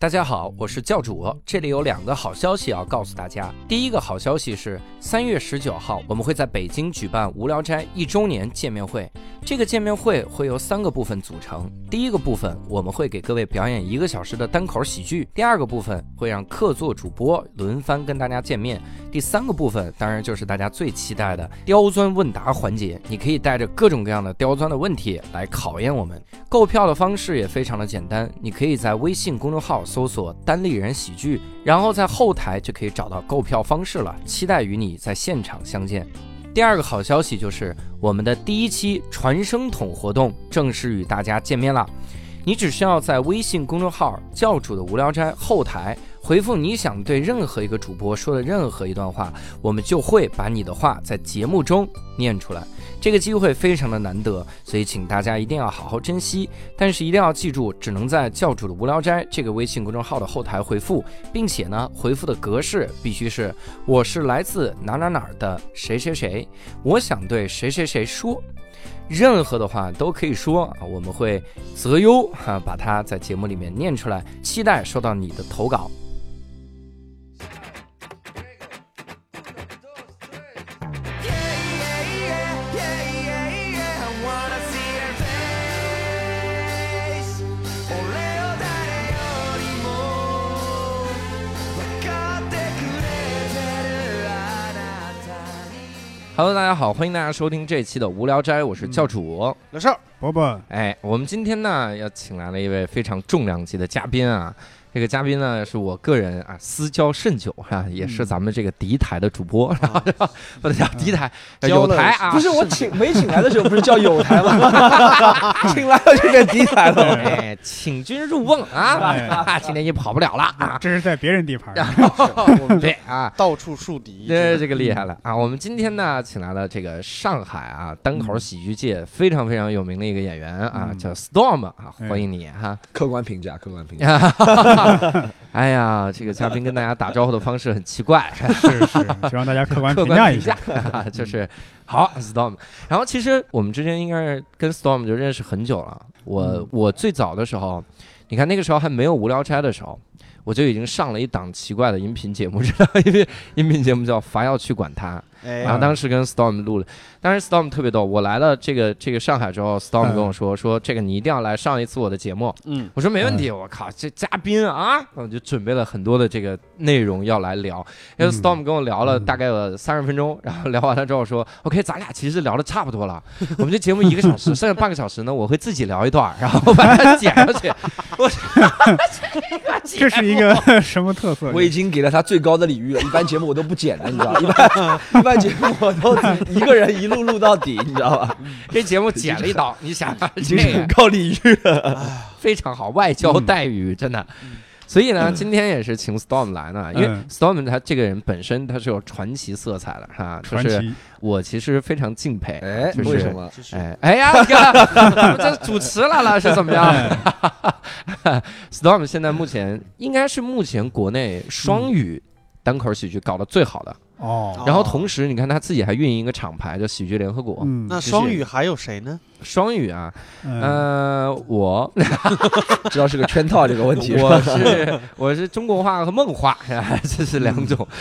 大家好，我是教主，这里有两个好消息要告诉大家。第一个好消息是，三月十九号我们会在北京举办无聊斋一周年见面会。这个见面会会由三个部分组成。第一个部分，我们会给各位表演一个小时的单口喜剧；第二个部分，会让客座主播轮番跟大家见面；第三个部分，当然就是大家最期待的刁钻问答环节。你可以带着各种各样的刁钻的问题来考验我们。购票的方式也非常的简单，你可以在微信公众号搜索“单立人喜剧”，然后在后台就可以找到购票方式了。期待与你在现场相见。第二个好消息就是我们的第一期传声筒活动正式与大家见面了。你只需要在微信公众号“教主的无聊斋”后台回复你想对任何一个主播说的任何一段话，我们就会把你的话在节目中念出来。这个机会非常的难得，所以请大家一定要好好珍惜。但是一定要记住，只能在教主的无聊斋这个微信公众号的后台回复，并且呢，回复的格式必须是“我是来自哪哪哪的谁谁谁，我想对谁谁谁说”，任何的话都可以说啊，我们会择优哈把它在节目里面念出来，期待收到你的投稿。Hello，大家好，欢迎大家收听这期的无聊斋，我是教主。老邵伯伯，哎，我们今天呢要请来了一位非常重量级的嘉宾啊。这个嘉宾呢，是我个人啊私交甚久哈，也是咱们这个敌台的主播，然后 不能叫敌台，有台啊，不是我请没请来的时候不是叫有台吗？请来了就变敌台了，哎，请君入瓮啊，今天你跑不了了啊，这是在别人地盘，对啊，到处树敌，这这个厉害了啊！我们今天呢，请来了这个上海啊单口喜剧界非常非常有名的一个演员啊，叫 Storm 啊，欢迎你哈，客观评价，客观评价。哎呀，这个嘉宾跟大家打招呼的方式很奇怪，是是，希望大家客观评价一下，就是好 Storm。然后其实我们之间应该是跟 Storm 就认识很久了。我我最早的时候，你看那个时候还没有无聊斋的时候，我就已经上了一档奇怪的音频节目，知道因为音频节目叫《伐要去管他》。然后当时跟 Storm 录了，当时 Storm 特别逗。我来了这个这个上海之后，Storm 跟我说说这个你一定要来上一次我的节目。嗯，我说没问题。我靠，这嘉宾啊，我就准备了很多的这个内容要来聊。因为 Storm 跟我聊了大概有三十分钟，然后聊完了之后说，OK，咱俩其实聊的差不多了。我们这节目一个小时，剩下半个小时呢，我会自己聊一段，然后把它剪上去。我这 是一个什么特色？我已经给了他最高的礼遇了。一般节目我都不剪的，你知道，一般 一般。节目我都一个人一路录到底，你知道吧？这节目剪了一刀，你想，这很高礼遇，非常好，外交待遇真的。所以呢，今天也是请 Storm 来呢，因为 Storm 他这个人本身他是有传奇色彩的，哈，就是我其实非常敬佩。哎，为什么？哎，哎呀，这主持来了是怎么样？Storm 现在目前应该是目前国内双语单口喜剧搞得最好的。哦，然后同时你看他自己还运营一个厂牌叫喜剧联合国。嗯，那双语还有谁呢？双语啊，呃，我 知道是个圈套这个问题。我是我是中国话和梦话，这是两种。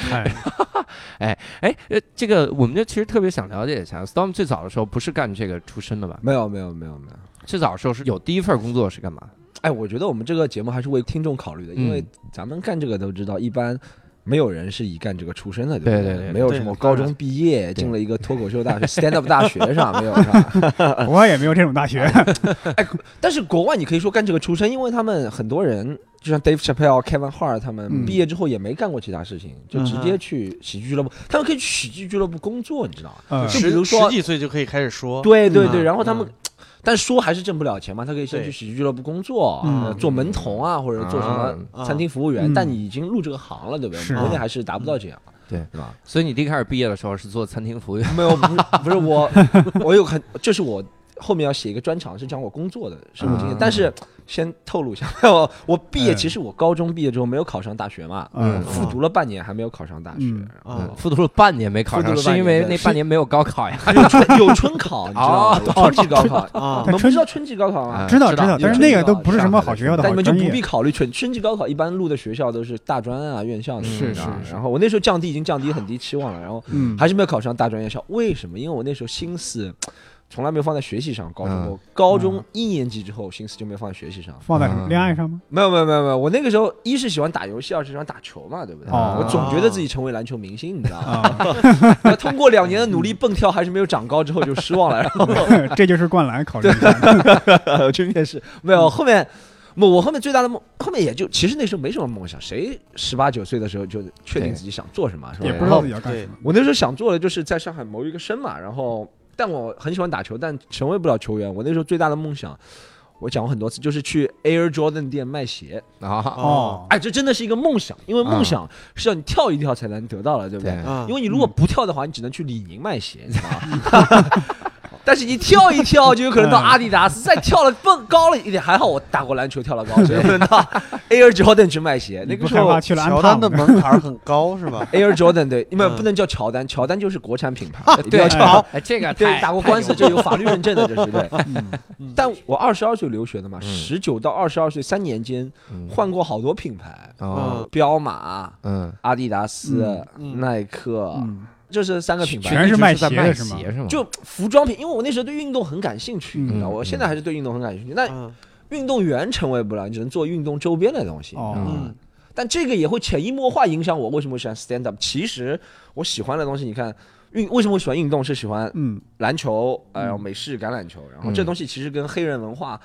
哎哎呃，这个我们就其实特别想了解一下，Storm 最早的时候不是干这个出身的吧？没有没有没有没有，最早的时候是有第一份工作是干嘛？哎，我觉得我们这个节目还是为听众考虑的，因为咱们干这个都知道，一般。没有人是以干这个出身的，对对对，没有什么高中毕业进了一个脱口秀大学 stand up 大学上没有，是吧？国外也没有这种大学。哎，但是国外你可以说干这个出身，因为他们很多人，就像 Dave Chappelle、Kevin Hart 他们毕业之后也没干过其他事情，就直接去喜剧俱乐部，他们可以去喜剧俱乐部工作，你知道吗？就比如说十几岁就可以开始说，对对对，然后他们。但说还是挣不了钱嘛，他可以先去喜剧俱乐部工作，做门童啊，或者做什么餐厅服务员。但你已经入这个行了，对不对？国内还是达不到这样，对，是吧？所以你第一开始毕业的时候是做餐厅服务员？没有，不是，不是我，我有很，就是我后面要写一个专场，是讲我工作的生活经验。但是先透露一下，我 我毕业，嗯其实我高中毕业之后没有考上大学嘛，嗯复读了半年还没有考上大学，嗯然后嗯，复读了半年没考上，复读了是因为那半年没有高考呀？有春有春考，你知道吗？有春季高考啊你们不知道春季高考吗？啊知道知道，但是那个都不是什么好学校的但你们就。不必考虑春春季高考，一般录的学校都是大专啊、院校的，是是是然后我那时候降低已经降低很低期望了，然后嗯，还是没有考上大专院校。为什么？因为我那时候心思从来没有放在学习上。高中嗯高中一年级之后，心思就没有放在学习上。放在什么嗯恋爱上吗？没有没有没有没有，我那个时候一是喜欢打游戏，二是喜欢打球嘛，对不对？哦我总觉得自己成为篮球明星，你知道吗？啊，那通过两年的努力蹦跳，还是没有长高，之后就失望了，然后 这就是灌篮考虑一下。呃去面试，没有后面。我我后面最大的梦，后面也就其实那时候没什么梦想，谁十八九岁的时候就确定自己想做什么，是吧？也不知道自己要干什么。我那时候想做的就是在上海谋一个生嘛，然后但我很喜欢打球，但成为不了球员。我那时候最大的梦想，我讲过很多次，就是去 Air Jordan 店卖鞋。啊，哦，哎，这真的是一个梦想，因为梦想是要你跳一跳才能得到的，对不对？因为你如果不跳的话，你只能去李宁卖鞋，你知道吗？但是你跳一跳，就有可能到阿迪达斯，再跳了蹦高了一点。还好我打过篮球，跳了高，所以能到 Air Jordan 去卖鞋。那个时候乔丹的？门槛很高是吧？Air Jordan 对，因为嗯不能叫乔丹，乔丹就是国产品牌，一定对要叫哎，这个对打过官司就有法律认证的，这是对。嗯但我二十二岁留学的嘛，嗯十九到二十二岁三年间嗯换过好多品牌，哦，彪马、嗯，阿迪达斯、嗯耐克，嗯，这是三个品牌。全是卖鞋的是吗鞋是吗？就服装品，因为我那时候对运动很感兴趣，嗯你知道，我现在还是对运动很感兴趣。那嗯运动员成为不了，你只能做运动周边的东西。嗯但这个也会潜移默化影响我为什么会喜欢 stand up。其实我喜欢的东西，你看运为什么我喜欢运动，是喜欢嗯篮球，呃，嗯然后美式橄榄球，然后嗯这东西其实跟黑人文化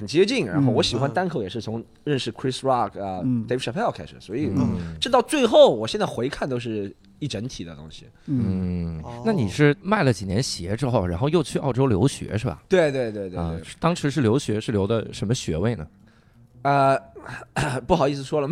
很接近。然后嗯我喜欢单口也是从认识 Chris Rock 啊、嗯 Dave Chappelle 开始，所以嗯这到最后，我现在回看都是一整体的东西。嗯，那你是卖了几年鞋之后，然后又去澳洲留学是吧？对对对对当时是留学是留的什么学位呢？呃，不好意思说了，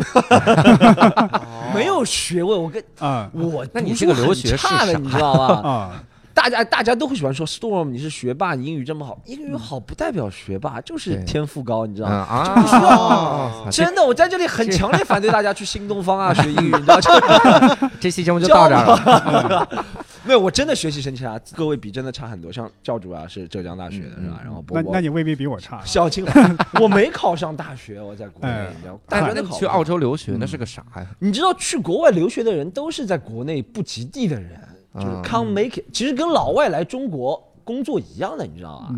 没有学位，我跟啊我那你这个留学是差的，啥你知道吗？啊，大家大家都会喜欢说 Storm，你是学霸，你英语这么好，英语好不代表学霸，就是天赋高，你知道嗯吗？啊，这真的，我在这里很强烈反对大家去新东方啊学英语，你知道吗？这期节目就到这儿了。没有，我真的学习成绩差，各位比真的差很多。像教主啊是浙江大学的是吧？然后那那你未必比我差。小青 我没考上大学，我在国内，大学都考不上是你去澳洲留学那是个啥呀？你知道去国外留学的人都是在国内不及地的人，就是嗯 can't make it，其实跟老外来中国工作一样的，你知道吗？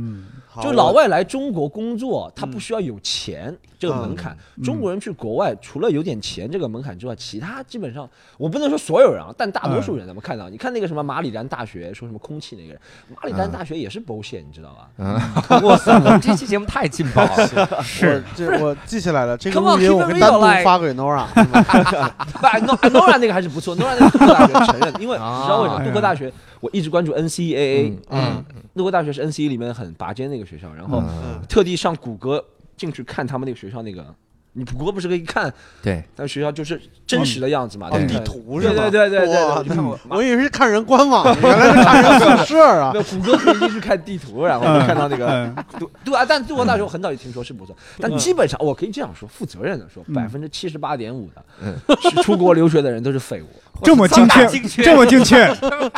就老外来中国工作，他不需要有钱这个门槛。嗯中国人去国外，除了有点钱这个门槛之外，其他基本上我不能说所有人啊，但大多数人咱们看到，你看那个什么马里兰大学说什么空气那个人，马里兰大学也是 bullshit，你知道吧？嗯，哇塞，我们这期节目太劲爆了。是这我记起来了，这个 录音我单独发给 Nora。不，Nora Nora 那个还是不错，Nora 那个杜克大学承认，因为你啊知道为什么？杜克大学我一直关注 NCAA，嗯杜国大学是 NCAA 里面很拔尖的一个学校，然后嗯，特地上谷歌进去看他们那个学校那个。你谷歌不是可以看，对，但学校就是真实的样子嘛？嗯对地图是吧？对对对对对，哇我就看我我以为是看人官网，原来是看人宿舍啊那。谷歌可以进去看地图，然后就看到那个嗯杜杜啊，但杜国大学我很早就听说是不错，但基本上我可以这样说，负责任的说，嗯百分之七十八点五的是出国留学的人都是废物。这么精确，精确这么精确。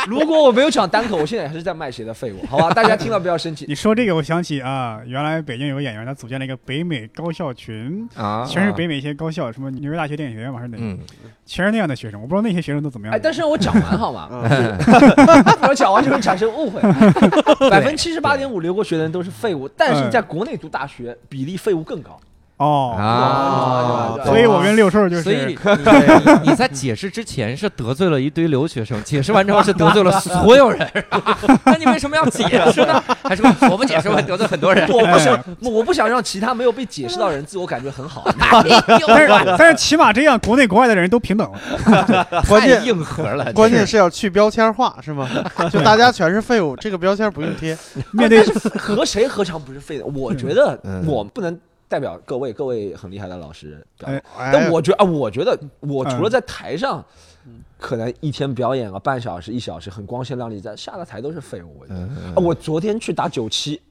如果我没有讲单口，我现在还是在卖谁的废物，好吧？大家听了不要生气。你说这个，我想起啊，原来北京有个演员，他组建了一个北美高校群，啊，全是北美一些高校，什么纽约大学电影学院嘛，还是哪？嗯，全是那样的学生。我不知道那些学生都怎么样。哎，但是我 讲完好吗？嗯我讲完就会产生误会。百分之七十八点五留过学的人都是废物，但是在国内读大学比例废物更高。哦，啊，所以我跟六兽就是，所以 你在解释之前是得罪了一堆留学生，解释完之后是得罪了所有人，那你为什么要解释呢？还是我不解释会得罪很多人？我不想，我不想让其他没有被解释到的人自我感觉很好。但是但是起码这样，国内国外的人都平等了。太关键硬核了，关键是要去标签化，是吗？就大家全是废物，这个标签不用贴。面对和谁何尝不是废的？我觉得嗯我不能代表各位各位很厉害的老师表演哎但我觉得啊，我觉得我除了嗯在台上，可能一天表演个半小时、一小时，很光鲜亮丽，在下了台都是废物。我觉得。嗯啊我昨天去打九七，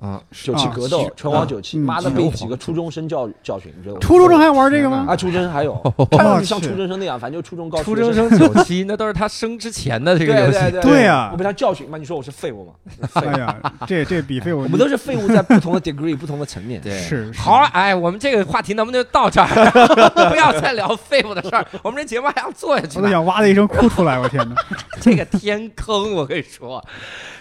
啊，九七啊格斗，拳皇九七，嗯妈的拳被几个初中生教教训，你觉得我？初中生还玩这个吗？啊，初中生还有，看上去像初中生那样，反正就初中高初中中生九 七，那都是他生之前的这个游戏。对对对对呀我被他教训嘛，你说我是废物吗？哎呀，这这比废物，我们都是废物，在不同的 degree、不同的层面。对是是好了，哎，我们这个话题能不能就到这儿？不要再聊废物的事儿，我们这节目还要做下去。我都想哇的一声哭出来，我天哪！这个天坑，我跟你说。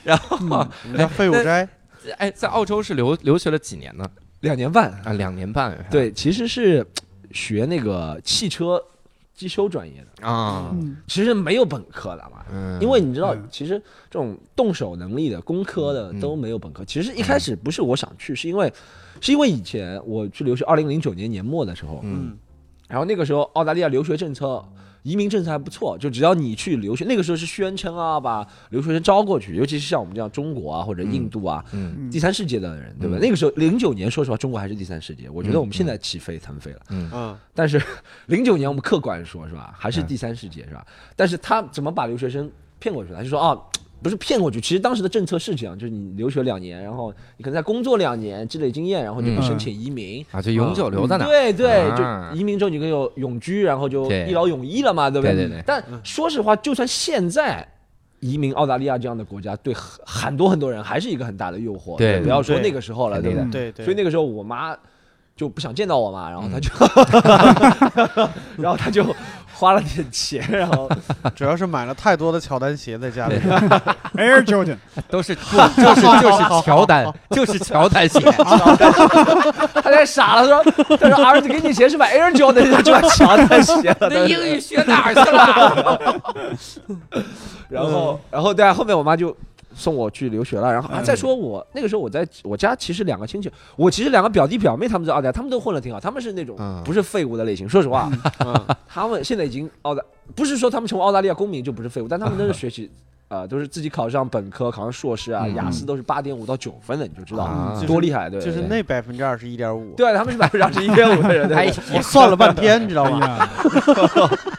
然后，你们叫废物斋，哎，在澳洲是留留学了几年呢？两年半，啊，两年半。对，其实是学那个汽车机修专业的，啊，嗯其实没有本科的嘛。嗯，因为你知道嗯，其实这种动手能力的、工科的嗯都没有本科。其实一开始不是我想去，是因为是因为以前我去留学，二零零九年年末的时候，嗯然后那个时候澳大利亚留学政策、移民政策还不错，就只要你去留学，那个时候是宣称啊，把留学生招过去，尤其是像我们这样中国啊或者印度啊。嗯嗯第三世界的人，对吧？嗯那个时候零九年，说实话，中国还是第三世界。我觉得嗯我们现在起飞腾飞了，嗯嗯，但是 零九年我们客观说，是吧？还是嗯第三世界，是吧？但是他怎么把留学生骗过去了？他就说啊，不是骗过去，其实当时的政策是这样，就是你留学两年，然后你可能在工作两年，积累经验，然后就可以申请移民。啊，就永久留在那儿。对对，啊就移民之后你可以有永居，然后就一劳永逸了嘛，对不对对对但说实话，就算现在移民澳大利亚这样的国家，对很很多很多人还是一个很大的诱惑。对不要说那个时候了，对不对？对对，所以那个时候我妈就不想见到我嘛，然后她嗯就，然后她就花了点钱，然后主要是买了太多的乔丹鞋在家里，Air Jordan，都是 就是就是乔丹，就是乔丹鞋。他太傻了，她说他说儿子给你钱是买 Air Jordan 就买乔丹鞋了，那英语学哪儿去了？然后然后对啊，后面我妈就。送我去留学了，然后啊，再说我那个时候我在我家其实两个亲戚，我其实两个表弟表妹他们在澳大利亚，他们都混得挺好，他们是那种嗯。不是废物的类型。说实话，嗯，他们现在已经澳大，不是说他们成为澳大利亚公民就不是废物，但他们都是学习，呃，都是自己考上本科、考上硕士啊，嗯雅思都是八点五到九分的，你就知道啊。多厉害，对，就是那百分之二十一点五，对，他们是百分之二十一点五的人，哎，我算了半天，你知道吗？哎，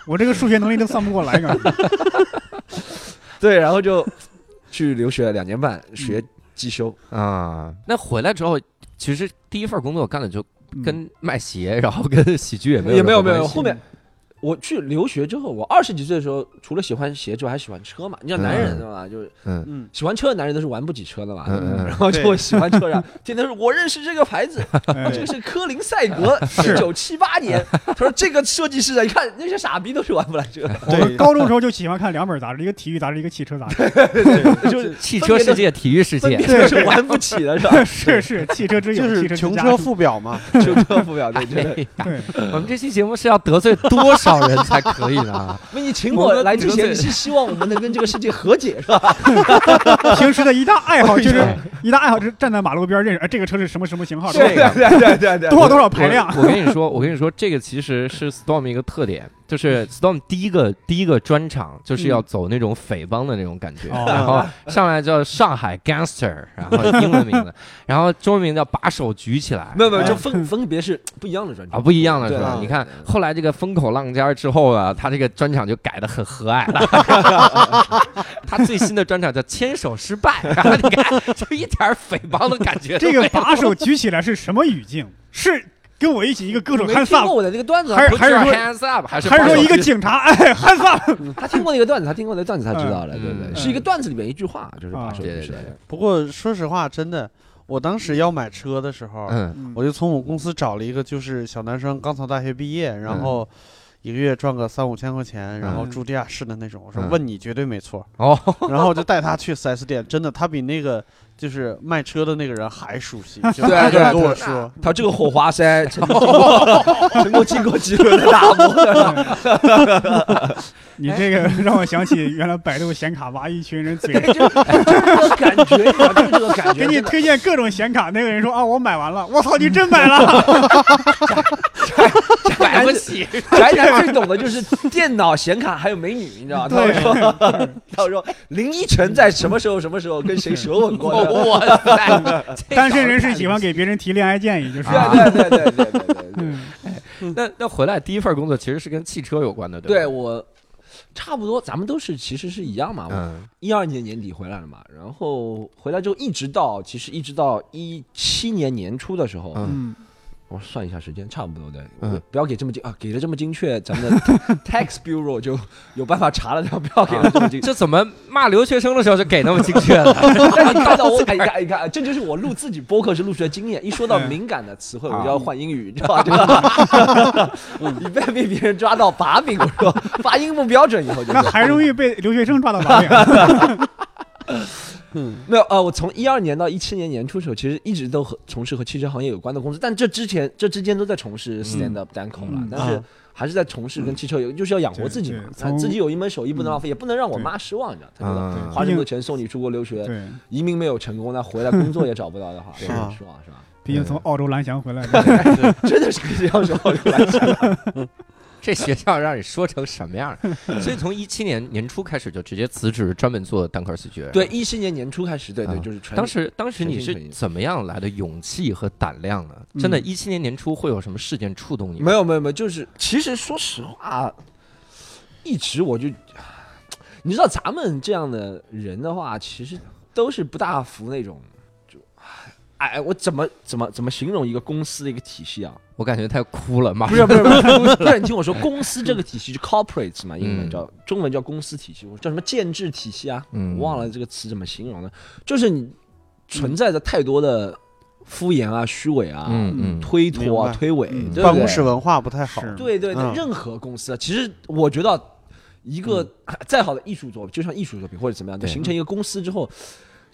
我这个数学能力都算不过来，感觉。对，然后就去留学两年半，学机修，啊，那回来之后，其实第一份工作干的就嗯。跟卖鞋，然后跟喜剧也没有也没有没有，后面。我去留学之后，我二十几岁的时候，除了喜欢鞋之外，还喜欢车嘛。你知道男人对吧？就是嗯嗯，喜欢车的男人都是玩不起车的嘛，然后就喜欢车上，天天说我认识这个牌子，哎。这个是科林赛格，一九七八年。他说这个设计师啊，你看那些傻逼都是玩不来车，我们高中时候就喜欢看两本杂志，一个体育杂志，一个汽车杂志。就是汽车世界、体育世界，分别都是玩不起的，是吧？是是，汽车之友，就是汽车之穷车富表嘛，穷车富表，对对。对，我们这期节目是要得罪多少人才可以呢？那你请我来之前，你是希望我们能跟这个世界和解，是吧？平时的一大爱好就是一大爱好就是站在马路边认识，哎，这个车是什么什么型号，这个对对对对。多少多少排量。我我跟你说，我跟你说，这个其实是 Storm 一个特点，就是 Storm 第一个第一个专场就是要走那种匪帮的那种感觉，哦。然后上来叫上海 Gangster，然后英文名字，然后中文名叫把手举起来。没有没有，就分分别是不一样的专场。啊，不一样的是对吧？你看后来这个风口浪尖儿之后啊，他这个专场就改的很和蔼了。他最新的专场叫牵手失败，然后你看就一点儿匪帮的感觉这。个把手举起来是什么语境？是跟我一起一个歌手没汉萨听过我的那个段子啊，还是还是说 hands up，还是还是说一个警察？哎，汉萨 他听过那个段子，他听过那个段子，他知道了，嗯对对，嗯是一个段子里面一句话，就是把手对对对举起来。不过说实话，真的，我当时要买车的时候，嗯我就从我公司找了一个就是小男生，刚从大学毕业，然后一个月赚个三五千块钱，然后嗯住地下室的那种。我说嗯问你绝对没错，哦，然后我就带他去 4S 店，真的，他比那个就是卖车的那个人还熟悉，就对啊对啊跟我说，他这个火花塞曾经经过，曾经经过几轮的打磨，你这个让我想起原来百度显卡挖一群人嘴，就是这个感觉，就是这个感觉。给你推荐各种显卡，那个人说啊，我买完了，我操，你真买了？买不起。宅 男最懂的就是电脑、显卡还有美女，你知道吗？他会说，他会说林依晨在什么时候、什么时候跟谁舌吻过？我操！单身人士喜欢给别人提恋爱建议，就是对对对对对对。那那回来第一份工作其实是跟汽车有关的，对我。差不多，咱们都是其实是一样嘛。嗯，一二年年底回来了嘛，然后回来之后一直到其实一直到一七年年初的时候，嗯，我算一下时间，差不多的。嗯我不要给这么精啊，给的这么精确，咱们的 tax bureau 就有办法查了，然后不要给的这么精确。这怎么骂留学生的时候就给那么精确了？但你看到我，哎，你看，你看，这就是我录自己播客是录出的经验。一说到敏感的词汇，我就要换英语，你知道吧？就以便被别人抓到把柄。我说发音不标准，以后就那还容易被留学生抓到把柄。没有呃，我从一二年到一七年年初的时候，其实一直都和从事和汽车行业有关的公司，但这之前这之间都在从事 stand up 单口了，嗯。但是啊。还是在从事跟汽车有，就是要养活自己嘛自己有一门手艺不能浪费，也不能让我妈失望，你知道，她觉得嗯花这么多钱送你出国留学，对，移民没有成功，那回来工作也找不到的话，是失望，是吧？毕竟从澳洲蓝翔回来的，真的是可以这样说，我就来讲。这学校让你说成什么样？所以从一七年年初开始就直接辞职，专门做单口喜剧。对，，一七年年初开始，对对，啊就是全当时当时你是怎么样来的勇气和胆量呢？嗯真的，一七年年初会有什么事件触动你吗？没有没有没有，就是其实说实话，一直我就，你知道咱们这样的人的话，其实都是不大服那种，就，哎，我怎么怎么怎么形容一个公司的一个体系啊？我感觉他要哭了，马不是不是不是，不是你 听我说，公司这个体系就 corporates 嘛，英文嗯。叫中文叫公司体系，叫什么建制体系啊？嗯。我忘了这个词怎么形容了，就是你存在着太多的敷衍啊、虚伪啊、嗯嗯推脱啊、推诿，嗯。对对？办公室文化不太好。对对对，嗯。任何公司啊，其实我觉得一个再好的艺术作品，就像艺术作品或者怎么样，就形成一个公司之后，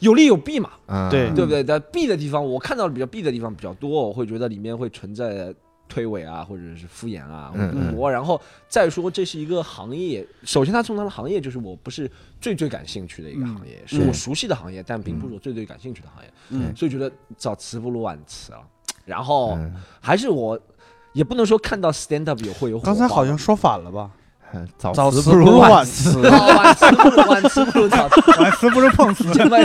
有利有弊嘛，嗯对对不对？但弊的地方，我看到的比较弊的地方比较多，我会觉得里面会存在。推诿啊，或者是敷衍啊，我，然后再说这是一个行业。首先，它从它的行业就是我不是最最感兴趣的一个行业，是我熟悉的行业，但并不是我最最感兴趣的行业。嗯所以觉得早辞不如晚辞啊。然后嗯还是我也不能说看到 stand up 有会有火刚才好像说反了吧？嗯早早辞辞不如晚晚辞。哦晚辞不如晚辞不如早辞，晚辞不如碰瓷。这么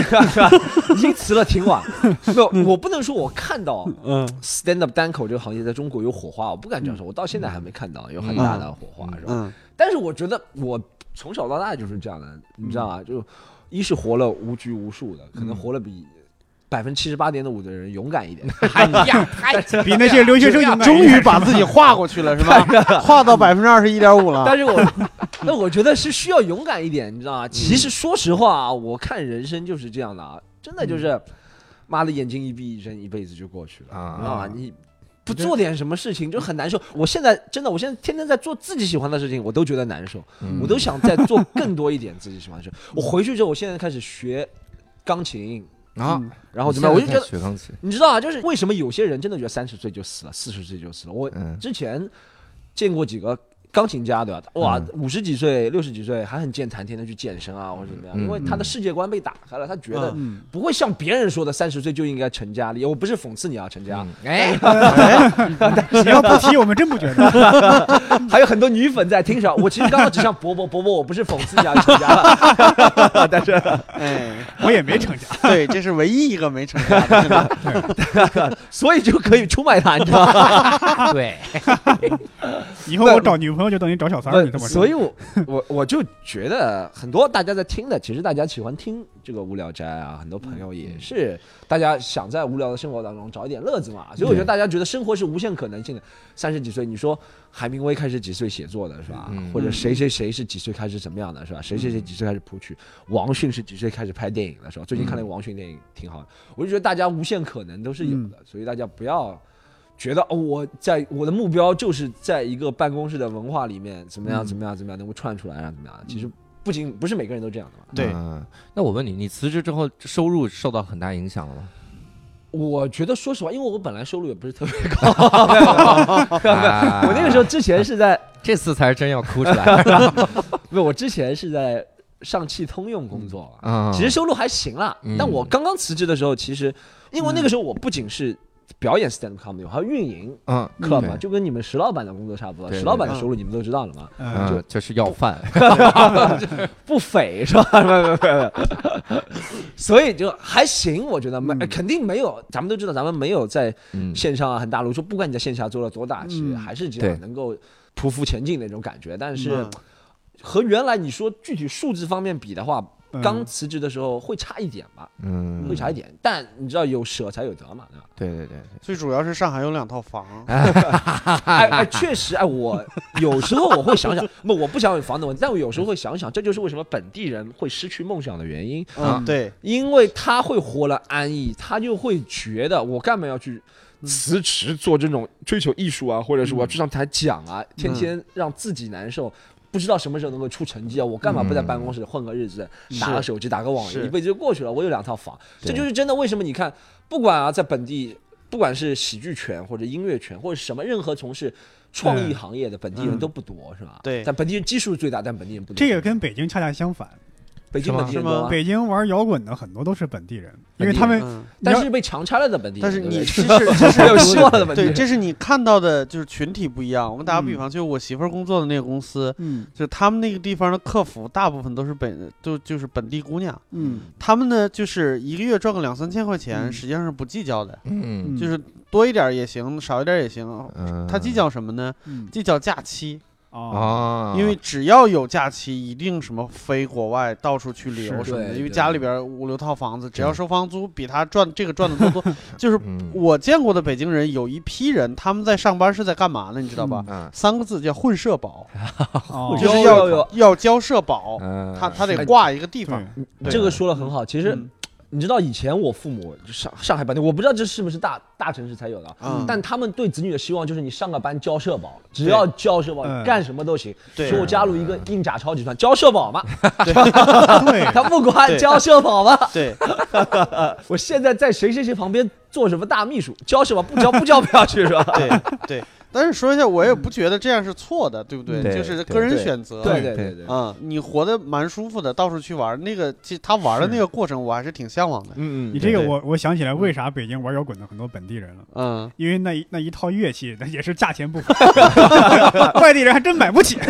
已经辞了挺晚。没有，我不能说我看到嗯 stand up 单口这个行业在中国有火花，我不敢这样说，我到现在还没看到有很大的火花，是吧？嗯但是我觉得我从小到大就是这样的，你知道吗？就一是活了无拘无束的，可能活了比百分之七十八点五的人勇敢一点。哎呀，太比那些留学生勇敢终于把自己划过去了，是吧？划到百分之二十一点五了。但是我，那我觉得是需要勇敢一点，你知道吗？其实说实话啊，我看人生就是这样的啊，真的就是，妈的眼睛一闭，一睁一辈子就过去了啊你知道吗？你不做点什么事情就很难受。我现在真的，我现在天天在做自己喜欢的事情，我都觉得难受，嗯我都想再做更多一点自己喜欢的事。我回去之后，我现在开始学钢琴，啊，然后怎么样？我就觉得学钢琴，你知道啊，就是为什么有些人真的觉得三十岁就死了，四十岁就死了？我嗯之前见过几个钢琴家，对吧？哇，五十几岁、六十几岁还很健谈，天天去健身啊，或者怎么样？嗯因为他的世界观被打开了，他觉得嗯，不会像别人说的三十岁就应该成家立业。我不是讽刺你啊，成家，嗯 哎，你要不提，我们真不觉得。还有很多女粉在听上。我其实刚刚只想伯伯伯伯，我不是讽刺你啊，成家了，但 是哎，我也没成家。对，这是唯一一个没成家的所以就可以出卖他，你知道吗？对，以后我找女朋友就等于找小三儿，你这么说。所以我我我就觉得很多大家在听的，其实大家喜欢听这个无聊斋啊，很多朋友也是大家想在无聊的生活当中找一点乐子嘛，所以我觉得大家觉得生活是无限可能性的。三十几岁，你说海明威开始几岁写作的是吧？嗯或者谁谁谁是几岁开始怎么样的是吧？谁谁谁几岁开始谱曲？王迅是几岁开始拍电影的是吧？最近看那个王迅电影挺好的，我就觉得大家无限可能都是有的，所以大家不要。觉得哦，我在我的目标就是在一个办公室的文化里面怎么样嗯怎么样怎么样能够串出来啊怎么样？其实不仅不是每个人都这样的嘛。对嗯那我问你，你辞职之后收入受到很大影响了吗？我觉得说实话，因为我本来收入也不是特别高，我那个时候之前是在，这次才是真要哭出来。不我之前是在上汽通用工作，嗯，其实收入还行啦嗯。但我刚刚辞职的时候，其实因为那个时候我不仅是表演 stand up comedy，还有运营嗯 club 嘛，就跟你们石老板的工作差不多。对石老板的收入你们都知道了嘛，嗯，嗯，就是要饭。不菲是吧？所以就还行，我觉得。没嗯。肯定没有，咱们都知道，咱们没有在嗯，线上啊很大路，说不管你在线下做了多大，其实嗯。还是这样能够匍匐前进的那种感觉。但是嗯。和原来你说具体数字方面比的话，嗯刚辞职的时候会差一点吧，嗯。会差一点。但你知道有舍才有得嘛，对吧？对对对最主要是上海有两套房，哎哎，确实，哎，我有时候我会想想，不，我不想有房子问题，但我有时候会想想，这就是为什么本地人会失去梦想的原因，嗯，对，因为他会活了安逸，他就会觉得我干嘛要去。辞职做这种追求艺术啊，或者是我要去上台讲啊，天天让自己难受，不知道什么时候能够出成绩啊，我干嘛不在办公室混个日子，打个手机，打个网游，一辈子就过去了。我有两套房，这就是真的。为什么你看，不管啊，在本地，不管是喜剧圈或者音乐圈或者什么任何从事创意行业的本地人嗯都不多，是吧？对但本地人基数最大，但本地人不多。这个跟北京恰恰相反，北京是吗本地人多啊，北京玩摇滚的很多都是本地人，因为他们嗯，但是被强拆了的本地人。但是你 是没有希望的本地对，这是你看到的，就是群体不一样。我给打个比嗯。方，就是我媳妇儿工作的那个公司，嗯。就是他们那个地方的客服大部分都是本都就是本地姑娘，嗯。他们呢就是一个月赚个两三千块钱，嗯。实际上是不计较的，嗯。嗯。就是多一点也行，少一点也行。嗯。他计较什么呢？嗯。计较假期，哦啊，因为只要有假期，一定什么飞国外，到处去旅游什么的。因为家里边五六套房子，只要收房租，比他赚这个赚的多多。就是嗯我见过的北京人，有一批人他们在上班是在干嘛呢？你知道吧？嗯三个字叫混社保，哦就是要要交社保，嗯他他得哎挂一个地方。这个说的很好。其实嗯你知道以前我父母上上海本地，我不知道这是不是大大城市才有的但他们对子女的希望就是你上个班交社保，只要交社保，嗯干什么都行。对说我加入一个印甲超集团，交社保嘛，对，他不管交社保吗。对，我现在在谁谁谁旁边做什么大秘书，交社保不交不交不下去是吧？对对，但是说一下，我也不觉得这样是错的，对不对？就是个人选择。对对对嗯，你活得蛮舒服的，到处去玩，那个其实他玩的那个过程，我还是挺向往的。嗯嗯你这个我我想起来为啥北京玩摇滚的很多本地人了。嗯，因为那一那一套乐器，那也是价钱不菲，外地人还真买不起。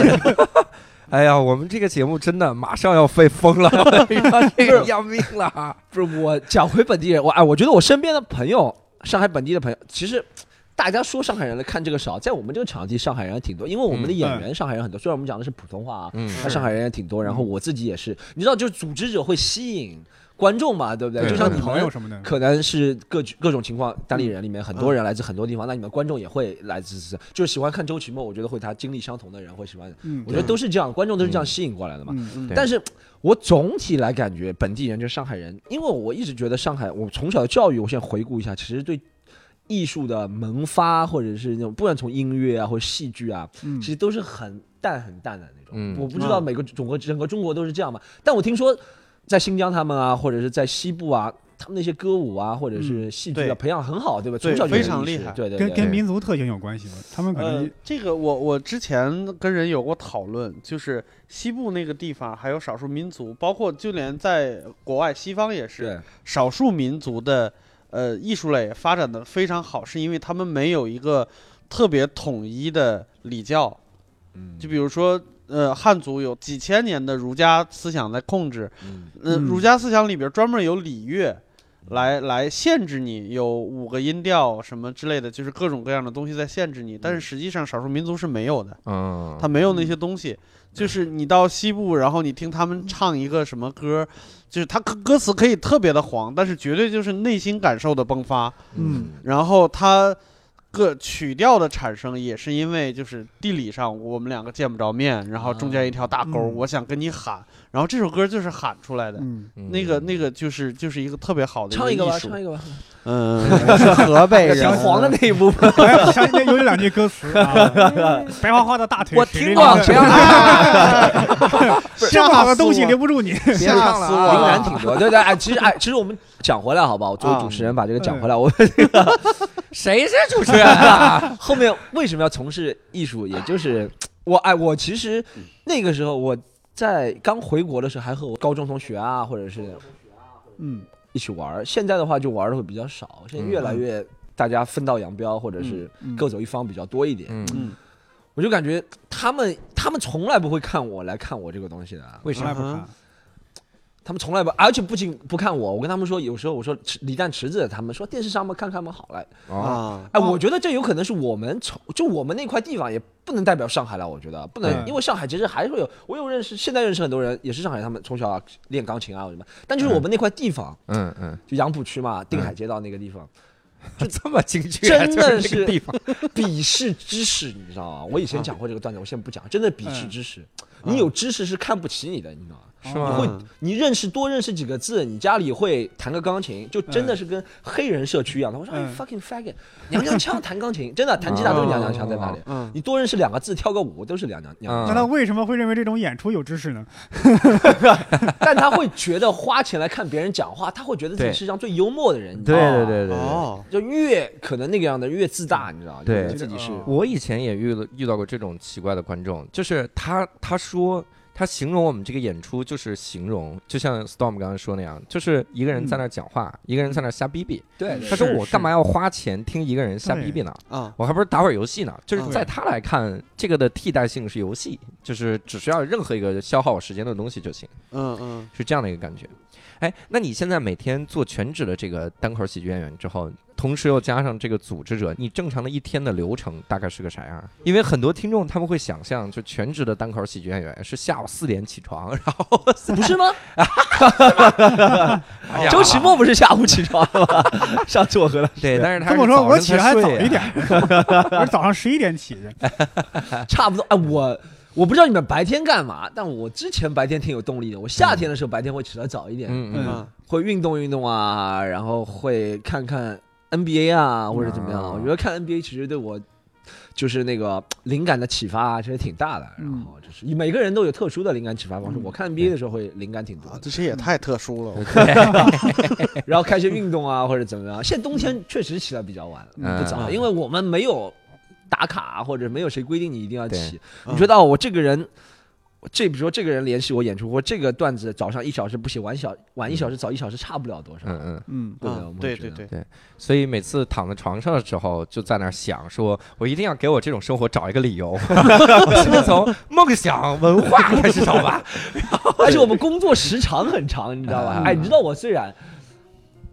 哎呀，我们这个节目真的马上要被封了，这个要命了。不是我讲回本地人，我哎，我觉得我身边的朋友，上海本地的朋友，其实大家说上海人来看这个少，在我们这个场地，上海人还挺多，因为我们的演员上海人很多，虽然我们讲的是普通话啊，嗯但上海人也挺多。然后我自己也是，你知道，就是组织者会吸引观众嘛，对不对？就像你们朋友什么的，可能是各各种情况，单立人里面很多人来自很多地方，那你们观众也会来自，就是喜欢看周奇墨，我觉得会他经历相同的人会喜欢，嗯我觉得都是这样，观众都是这样吸引过来的嘛。但是我总体来感觉本地人就是上海人，因为我一直觉得上海，我从小的教育，我现在回顾一下，其实对艺术的萌发，或者是那种不管从音乐啊或者戏剧啊，嗯其实都是很淡很淡的那种。嗯我不知道每个整个整个中国都是这样嘛，但我听说在新疆他们啊，或者是在西部啊。他们那些歌舞啊，或者是戏剧啊，培养很好，对吧？对从小就有非常厉害对对对，跟跟民族特性有关系吗？他们可呃能，这个我我之前跟人有过讨论，就是西部那个地方还有少数民族，包括就连在国外西方也是少数民族的呃艺术类发展的非常好，是因为他们没有一个特别统一的礼教，嗯就比如说。呃，汉族有几千年的儒家思想在控制，嗯呃，嗯儒家思想里边专门有礼乐，来来限制你，有五个音调什么之类的，就是各种各样的东西在限制你。但是实际上少数民族是没有的，嗯，他没有那些东西。就是你到西部，然后你听他们唱一个什么歌，就是他歌歌词可以特别的黄，但是绝对就是内心感受的迸发。嗯。然后他个曲调的产生也是因为就是地理上我们两个见不着面，然后中间一条大沟，嗯。我想跟你喊，然后这首歌就是喊出来的。那个那个就是就是一个特别好的唱一个吧，唱一个吧，嗯，是河北人，挺 黄的那一部分。哎想起来有两句歌词啊，白花花的大腿，我听过，不要这么好的东西留不住你。别唱了吓死我啊灵感挺多，对对，哎，其实哎，其实我们讲回来好不好？我作为主持人把这个讲回来，我谁是主持人啊？后面为什么要从事艺术？也就是我哎，我其实那个时候我在刚回国的时候，还和我高中同学啊，或者是嗯一起玩儿。现在的话就玩的会比较少，现在越来越大家分道扬镳，或者是嗯各走一方比较多一点。嗯，嗯，我就感觉他们他们从来不会看我来看我这个东西的，为啥从来不看。他们从来不，而且不仅不看我，我跟他们说，有时候我说池李诞池子，他们说电视上嘛看看嘛好来。哦，啊，哎，我觉得这有可能是我们从就我们那块地方也不能代表上海了，我觉得不能，嗯因为上海其实还会有，我有认识，现在认识很多人也是上海，他们从小练钢琴啊什么，但就是我们那块地方，嗯嗯，就杨浦区嘛，定海街道那个地方，就这么精确啊，真的是这个是地方，鄙视知识，你知道吗？我以前讲过这个段子，我现在不讲，真的鄙视知识。你有知识是看不起你的，你知道吗？是你会？，你认识多认识几个字，你家里会弹个钢琴，就真的是跟黑人社区一样的。我说哎嗯，fucking faggot，娘娘腔弹钢琴，真的弹吉他都是娘娘腔在那里。嗯，你多认识两个字，跳个舞都是娘娘娘那他为什么会认为这种演出有知识呢？但他会觉得花钱来看别人讲话，他会觉得自己是世界上最幽默的人。你知对道吗对对对就越可能那个样的越自大，你知道吗？对觉得自己是哦我以前也遇了遇到过这种奇怪的观众，就是他他说他形容我们这个演出就是形容，就像 Storm 刚刚说那样，就是一个人在那儿讲话，一个人在那儿瞎逼逼。对他说我干嘛要花钱听一个人瞎逼逼呢？啊，我还不如打会儿游戏呢。就是嗯在他来看，这个的替代性是游戏，就是只需要任何一个消耗我时间的东西就行，嗯嗯，是这样的一个感觉。哎，那你现在每天做全职的这个单口喜剧演员之后，同时又加上这个组织者，你正常的一天的流程大概是个啥样？因为很多听众他们会想象，就全职的单口喜剧演员是下午四点起床，然后 不是吗？周奇墨不是下午起床的吗？上次我和他对，但是他这么说，我起起的还早一点，我是早上十一点起的。差不多。哎，我我不知道你们白天干嘛，但我之前白天挺有动力的。我夏天的时候白天会起得早一点，嗯嗯嗯会运动运动啊，然后会看看 NBA 啊或者怎么样。嗯我觉得看 NBA 其实对我。就是那个灵感的启发啊，其实挺大的。然后就是每个人都有特殊的灵感启发方式。嗯我看 NBA 的时候会灵感挺多这些也太特殊了，然后开些运动啊或者怎么样。现在冬天确实起来比较晚，嗯不早，嗯因为我们没有打卡或者没有谁规定你一定要起。嗯你觉得哦，我这个人，这比如说这个人联系我演出，或这个段子早上一小时不写，晚小晚一小时，早一小时差不了多少。嗯嗯。嗯，对对？对对所以每次躺在床上的时候，就在那儿想，说我一定要给我这种生活找一个理由。我先从梦想文化开始找吧。而且我们工作时长很长，你知道吧？嗯哎，你知道我虽然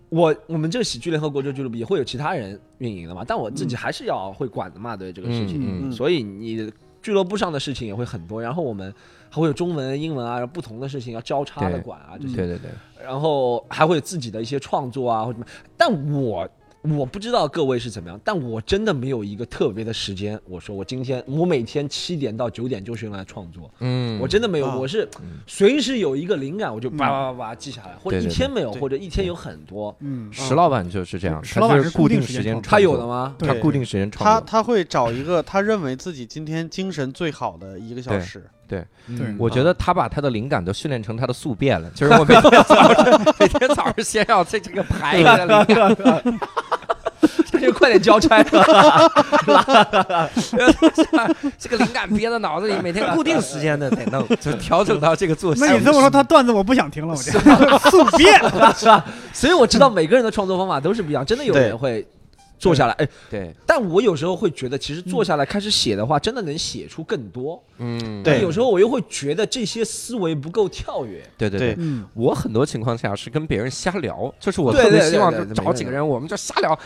我我们这个喜剧联合国这个俱乐部也会有其他人运营的嘛，但我自己还是要会管的嘛，对这个事情。嗯嗯所以你俱乐部上的事情也会很多，然后我们还会有中文、英文啊，不同的事情要交叉的管啊，这些。对对对，然后还会有自己的一些创作啊，或者什么。但我我不知道各位是怎么样，但我真的没有一个特别的时间。我说我今天我每天七点到九点就是用来创作，嗯，我真的没有，啊。我是嗯随时有一个灵感我就叭嗯叭叭叭记下来，或者一天没有，或者一天有很多。嗯，石老板就是这样，石老板是固固定时间创作，他有的吗？他固定时间创作。他他会找一个他认为自己今天精神最好的一个小时，对嗯我觉得他把他的灵感都训练成他的宿便了，就是 我每天早上每天早上先要这这个排一下灵感，这就快点交差 这个灵感憋在脑子里，每天固定时间的得弄，就调整到这个作息。那你这么说，他段子我不想听了，我这速变。是吧？所以我知道每个人的创作方法都是不一样，真的有人会坐下来，哎，对，但我有时候会觉得，其实坐下来开始写的话，真的能写出更多。嗯，对有时候我又会觉得这些思维不够跳跃。对对对我很多情况下是跟别人瞎聊，就是我特别希望找几个人，我们就瞎聊，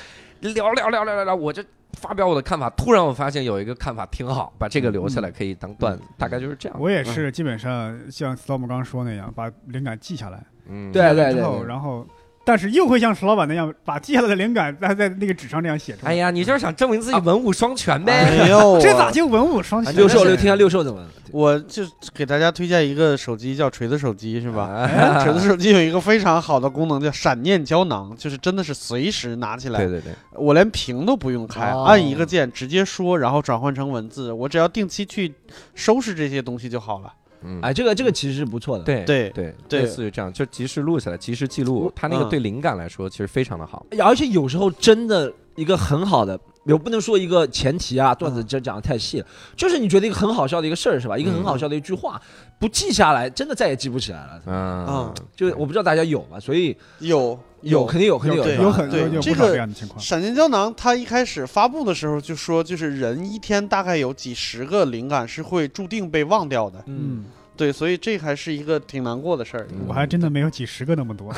聊聊聊聊聊聊，我就发表我的看法。突然我发现有一个看法挺好，把这个留下来可以当段子，大概就是这样。我也是基本上像 Storm 刚刚说那样，把灵感记下来，嗯，对对对之后对然后但是又会像石老板那样，把记下来的灵感 在在那个纸上这样写出来。哎呀，你就是想证明自己文武双全呗？没有，这咋就文武双全？六兽，六听下六兽怎么？我就给大家推荐一个手机，叫锤子手机，是吧？啊锤子手机有一个非常好的功能，叫闪念胶囊，就是真的是随时拿起来，对对对，我连屏都不用开，哦按一个键直接说，然后转换成文字，我只要定期去收拾这些东西就好了。嗯，哎，这个这个其实是不错的。，对对对对类似于这样，就及时录下来，及时记录我，它那个嗯对灵感来说其实非常的好。而且有时候真的一个很好的，有不能说一个前提啊，段子这讲的太细了，就是你觉得一个很好笑的一个事儿是吧？一个很好笑的一句话，不记下来，真的再也记不起来了。嗯嗯，就我不知道大家有吗？所以有有肯定有，肯定有，有很多这个这样的情况。闪电胶囊，它一开始发布的时候就说，就是人一天大概有几十个灵感是会注定被忘掉的。嗯，对，所以这还是一个挺难过的事儿。我还真的没有几十个那么多，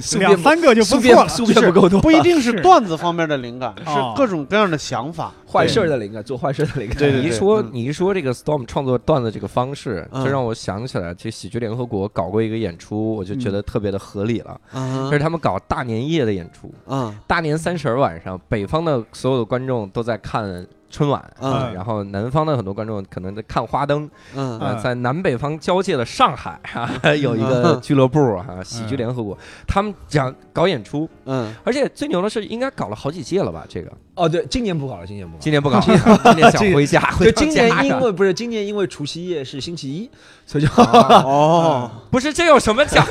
宿 两便三个就不错了。不够多，不一定是是段子方面的灵感，是哦各种各样的想法。坏事儿的灵感，做坏事儿的灵感。你一说嗯你一说这个 Storm 创作段子这个方式，嗯就让我想起来，其实喜剧联合国搞过一个演出，我就觉得特别的合理了。嗯这是他们搞大年夜的演出，嗯大年三十儿晚上，北方的所有的观众都在看春晚，嗯。然后南方的很多观众可能在看花灯。嗯。呃，嗯。在南北方交界的上海 啊，有一个俱乐部啊，喜剧联合国，他们讲搞演出，嗯。而且最牛的是，应该搞了好几届了吧？这个哦，对，今年不搞了，今年不搞了。今年不搞，今年想回家，回 对，今年因为不是今年因为除夕夜是星期一，所以就哦，不是这有什么讲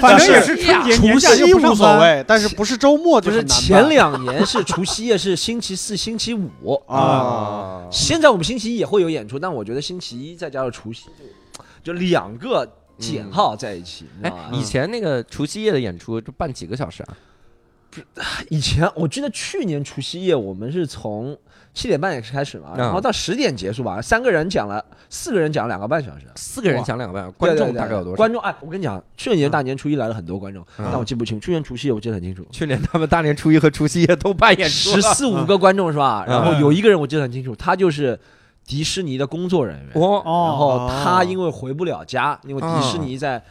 反正也是是春节除夕无所谓，但是不是周末就就是前两年是除夕夜是星期四、星期五，啊。现在我们星期一也会有演出，但我觉得星期一再加上除夕就就两个减号在一起，哎？，以前那个除夕夜的演出，就办几个小时啊？以前我记得去年除夕夜我们是从七点半也是开始嘛，嗯然后到十点结束吧，三个人讲了，四个人讲了两个半小时。四个人讲两个半，观众对对对大概有多少？观众哎，我跟你讲，去年大年初一来了很多观众，嗯但我记不清。去年除夕夜我记得很清楚，去年他们大年初一和除夕夜都扮演出十四五个观众是吧？嗯然后有一个人我记得很清楚，他就是迪士尼的工作人员。哦，然哦，后他因为回不了家，因为迪士尼在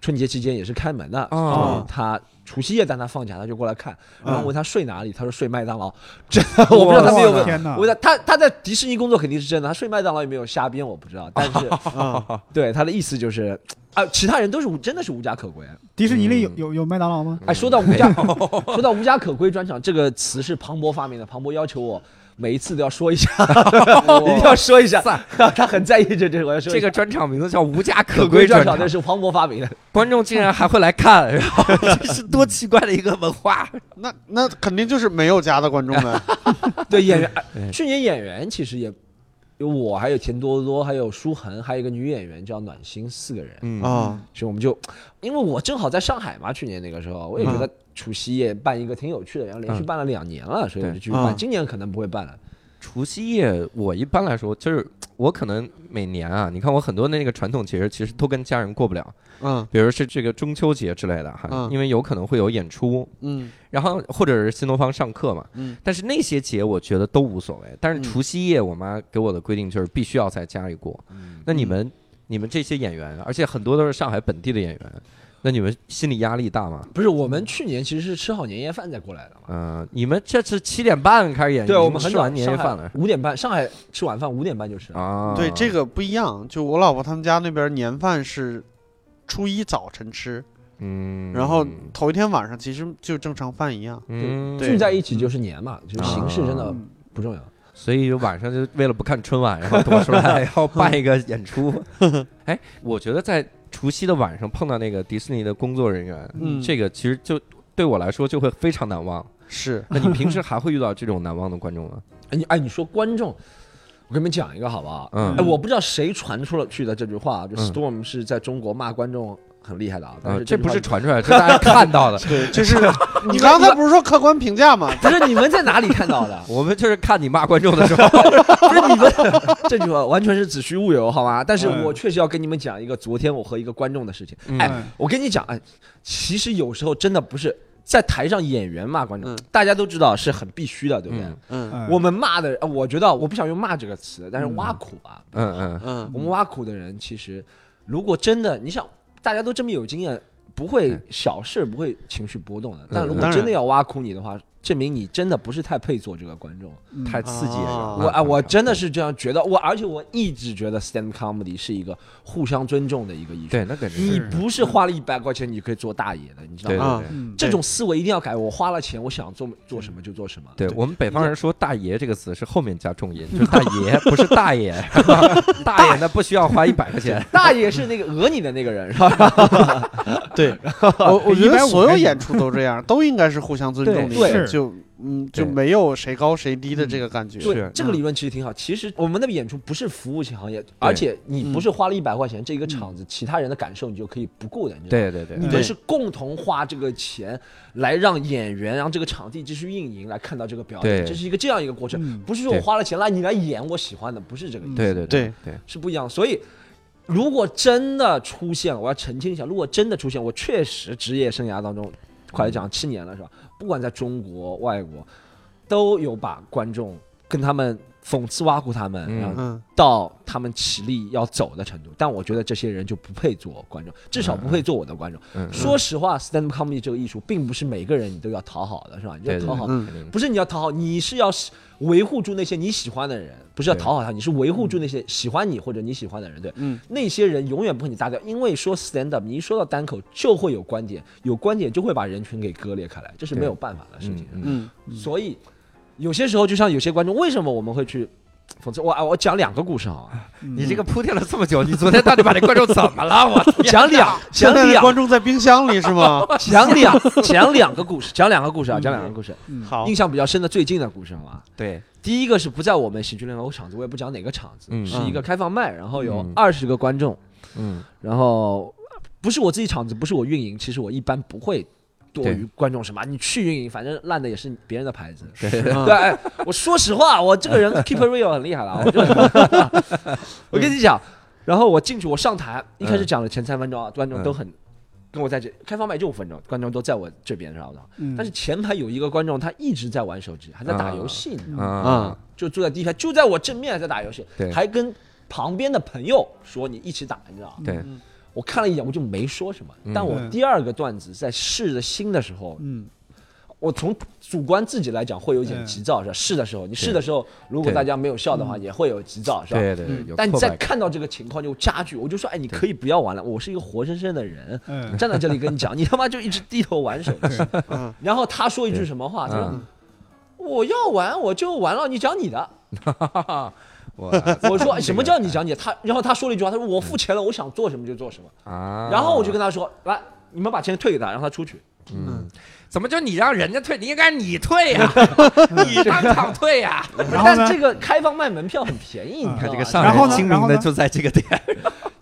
春节期间也是开门的，哦所以他除夕夜在他放假，他就过来看，然后嗯问他睡哪里，他说睡麦当劳，真的我不知道他没有没有。我他他他在迪士尼工作肯定是真的，他睡麦当劳有没有瞎编我不知道，但是啊 对他的意思就是啊，其他人都是真的是无家可归。迪士尼里有嗯有有麦当劳吗？哎，说到无家 说到无家可归专场这个词是庞博发明的，庞博要求我每一次都要说一下，一定要说一下，他很在意这这，我要说这个专场名字叫“无家可可归专场那”，是黄渤发明的。观众竟然还会来看，然后这是多奇怪的一个文化。那那肯定就是没有家的观众呗。对演员，去年演员其实也有我，还有田多多，还有舒恒，还有一个女演员叫暖心，四个人。嗯啊，所以我们就，因为我正好在上海嘛，去年那个时候，我也觉得除夕夜办一个挺有趣的，然后连续嗯办了两年了，所以我就继续办。今年可能不会办了。除夕夜，我一般来说就是我可能每年啊，你看我很多的那个传统节日，其实都跟家人过不了，嗯比如是这个中秋节之类的哈，嗯因为有可能会有演出，嗯然后或者是新东方上课嘛，嗯但是那些节我觉得都无所谓。但是嗯除夕夜，我妈给我的规定就是必须要在家里过。那你们你们这些演员，而且很多都是上海本地的演员，那你们心理压力大吗？不是，我们去年其实是吃好年夜饭再过来的嘛。嗯、你们这次七点半开始演，对，我们很早吃完年夜饭了五点半，上海吃晚饭五点半就吃了。啊？对，这个不一样。就我老婆他们家那边年饭是初一早晨吃，嗯，然后头一天晚上其实就正常饭一样。嗯，对聚在一起就是年嘛，就是形式真的嗯不重要。所以晚上就为了不看春晚，然后躲出来 然后办一个演出。哎，我觉得在除夕的晚上碰到那个迪士尼的工作人员，嗯这个其实就对我来说就会非常难忘。是，那你平时还会遇到这种难忘的观众吗？哎，你哎，你说观众，我跟你们讲一个好不好？嗯哎，我不知道谁传出了去的这句话，就嗯 Storm 是在中国骂观众很厉害的啊，但啊，是这不是传，出来，这是大家 看到的。对，就是你刚才不是说客观评价吗？不是你们在哪里看到的？我们就是看你骂观众的时候，不是你们这句话完全是子虚乌有，好吗？但是嗯我确实要跟你们讲一个昨天我和一个观众的事情。嗯哎，我跟你讲，哎，其实有时候真的不是在台上演员骂观众，嗯大家都知道是很必须的，对不对？嗯嗯嗯我们骂的，呃我觉得我不想用骂这个词，但是挖苦啊，嗯嗯嗯我们挖苦的人，其实如果真的，你想，大家都这么有经验，不会嗯小事不会情绪波动的。但如果真的要挖苦你的话，证明你真的不是太配做这个观众。嗯太刺激啊了。我啊，我真的是这样觉得。我而且我一直觉得 stand comedy 是一个互相尊重的一个艺术。对，那肯定你不是花了一百块钱你可以做大爷的，你知道吗？啊对对对。嗯这种思维一定要改。我花了钱，我想做做什么就做什么。对我们北方人说“大爷”这个词是后面加重音，就是大爷，不是大爷。大爷那不需要花一百块钱。大爷是那个讹你的那个人，是吧？对，我我觉得所有演出都这样，都应该是互相尊重的。就嗯，就没有谁高谁低的这个感觉。对是，这个理论其实挺好。其实我们那个演出不是服务型行业，而且你不是花了一百块钱这一个场子，其他人的感受你就可以不顾的，你知道吗？对对对你们是共同花这个钱来让演员、让这个场地继续运营，来看到这个表演，对这是一个这样一个过程，嗯不是说我花了钱来你来演我喜欢的，不是这个意思，对对对对，是不一样的。所以，如果真的出现了，我要澄清一下，如果真的出现，我确实职业生涯当中，快来讲七年了是吧？不管在中国、外国，都有把观众跟他们讽刺挖苦他们，嗯然后嗯到他们起立要走的程度。但我觉得这些人就不配做观众，至少不配做我的观众。嗯，说实话，stand up comedy 这个艺术，并不是每个人你都要讨好的，是吧？你要讨好，不是你要讨好，你是要维护住那些你喜欢的人，不是要讨好他，你是维护住那些喜欢你或者你喜欢的人，对。嗯那些人永远不会你搭调，因为说 stand up，你一说到单口就会有观点，有观点就会把人群给割裂开来，这是没有办法的事情。嗯嗯所以有些时候，就像有些观众，为什么我们会去 讽刺？我啊，我讲两个故事啊，你这个铺垫了这么久，你昨天到底把这观众怎么了？我讲两现在的讲两观众在冰箱里是吗？讲两讲两个故事，讲两个故事啊，讲两个故事。好。印，象比较深的最近的故事好吧？对，第一个是不在我们喜剧联合场子，我也不讲哪个场子，嗯。是一个开放麦，然后有嗯。二十个观众，嗯。然后不是我自己场子，不是我运营，其实我一般不会多于观众什么，你去运营，反正烂的也是别人的牌子。对。对，哎我说实话，我这个人 keep real 很厉害了，我 就我跟你讲，然后我进去，我上台，一开始讲了前三分钟啊，观众都很。跟我在这开放麦就五分钟，观众都在我这边，知道吗？嗯。但是前排有一个观众，他一直在玩手机，还在打游戏，你知道吗？啊，就坐在第一排，就在我正面在打游戏。对，还跟旁边的朋友说你一起打，你知道吗？对，我看了一眼，我就没说什么。嗯。但我第二个段子在试着新的时候，嗯。我从主观自己来讲会有点急躁，是吧？试的时候，你试的时候，如果大家没有笑的话，也会有急躁，是吧？对对对，但你再挫败感。看到这个情况就加剧，我就说，哎，你可以不要玩了，我是一个活生生的人，嗯。站在这里跟你讲，你他妈就一直低头玩手机。嗯。然后他说一句什么话？他说嗯：“我要玩我就玩了，你讲你的。”我 我说哎什么叫你讲解？他然后他说了一句话，他说我付钱了，我想做什么就做什么。啊，然后我就跟他说，来，你们把钱退给他，让他出去。嗯，怎么就你让人家退？你应该你退呀，你当场退呀。然后但这个开放卖门票很便宜，你看这个上然后呢人精明的就在这个点，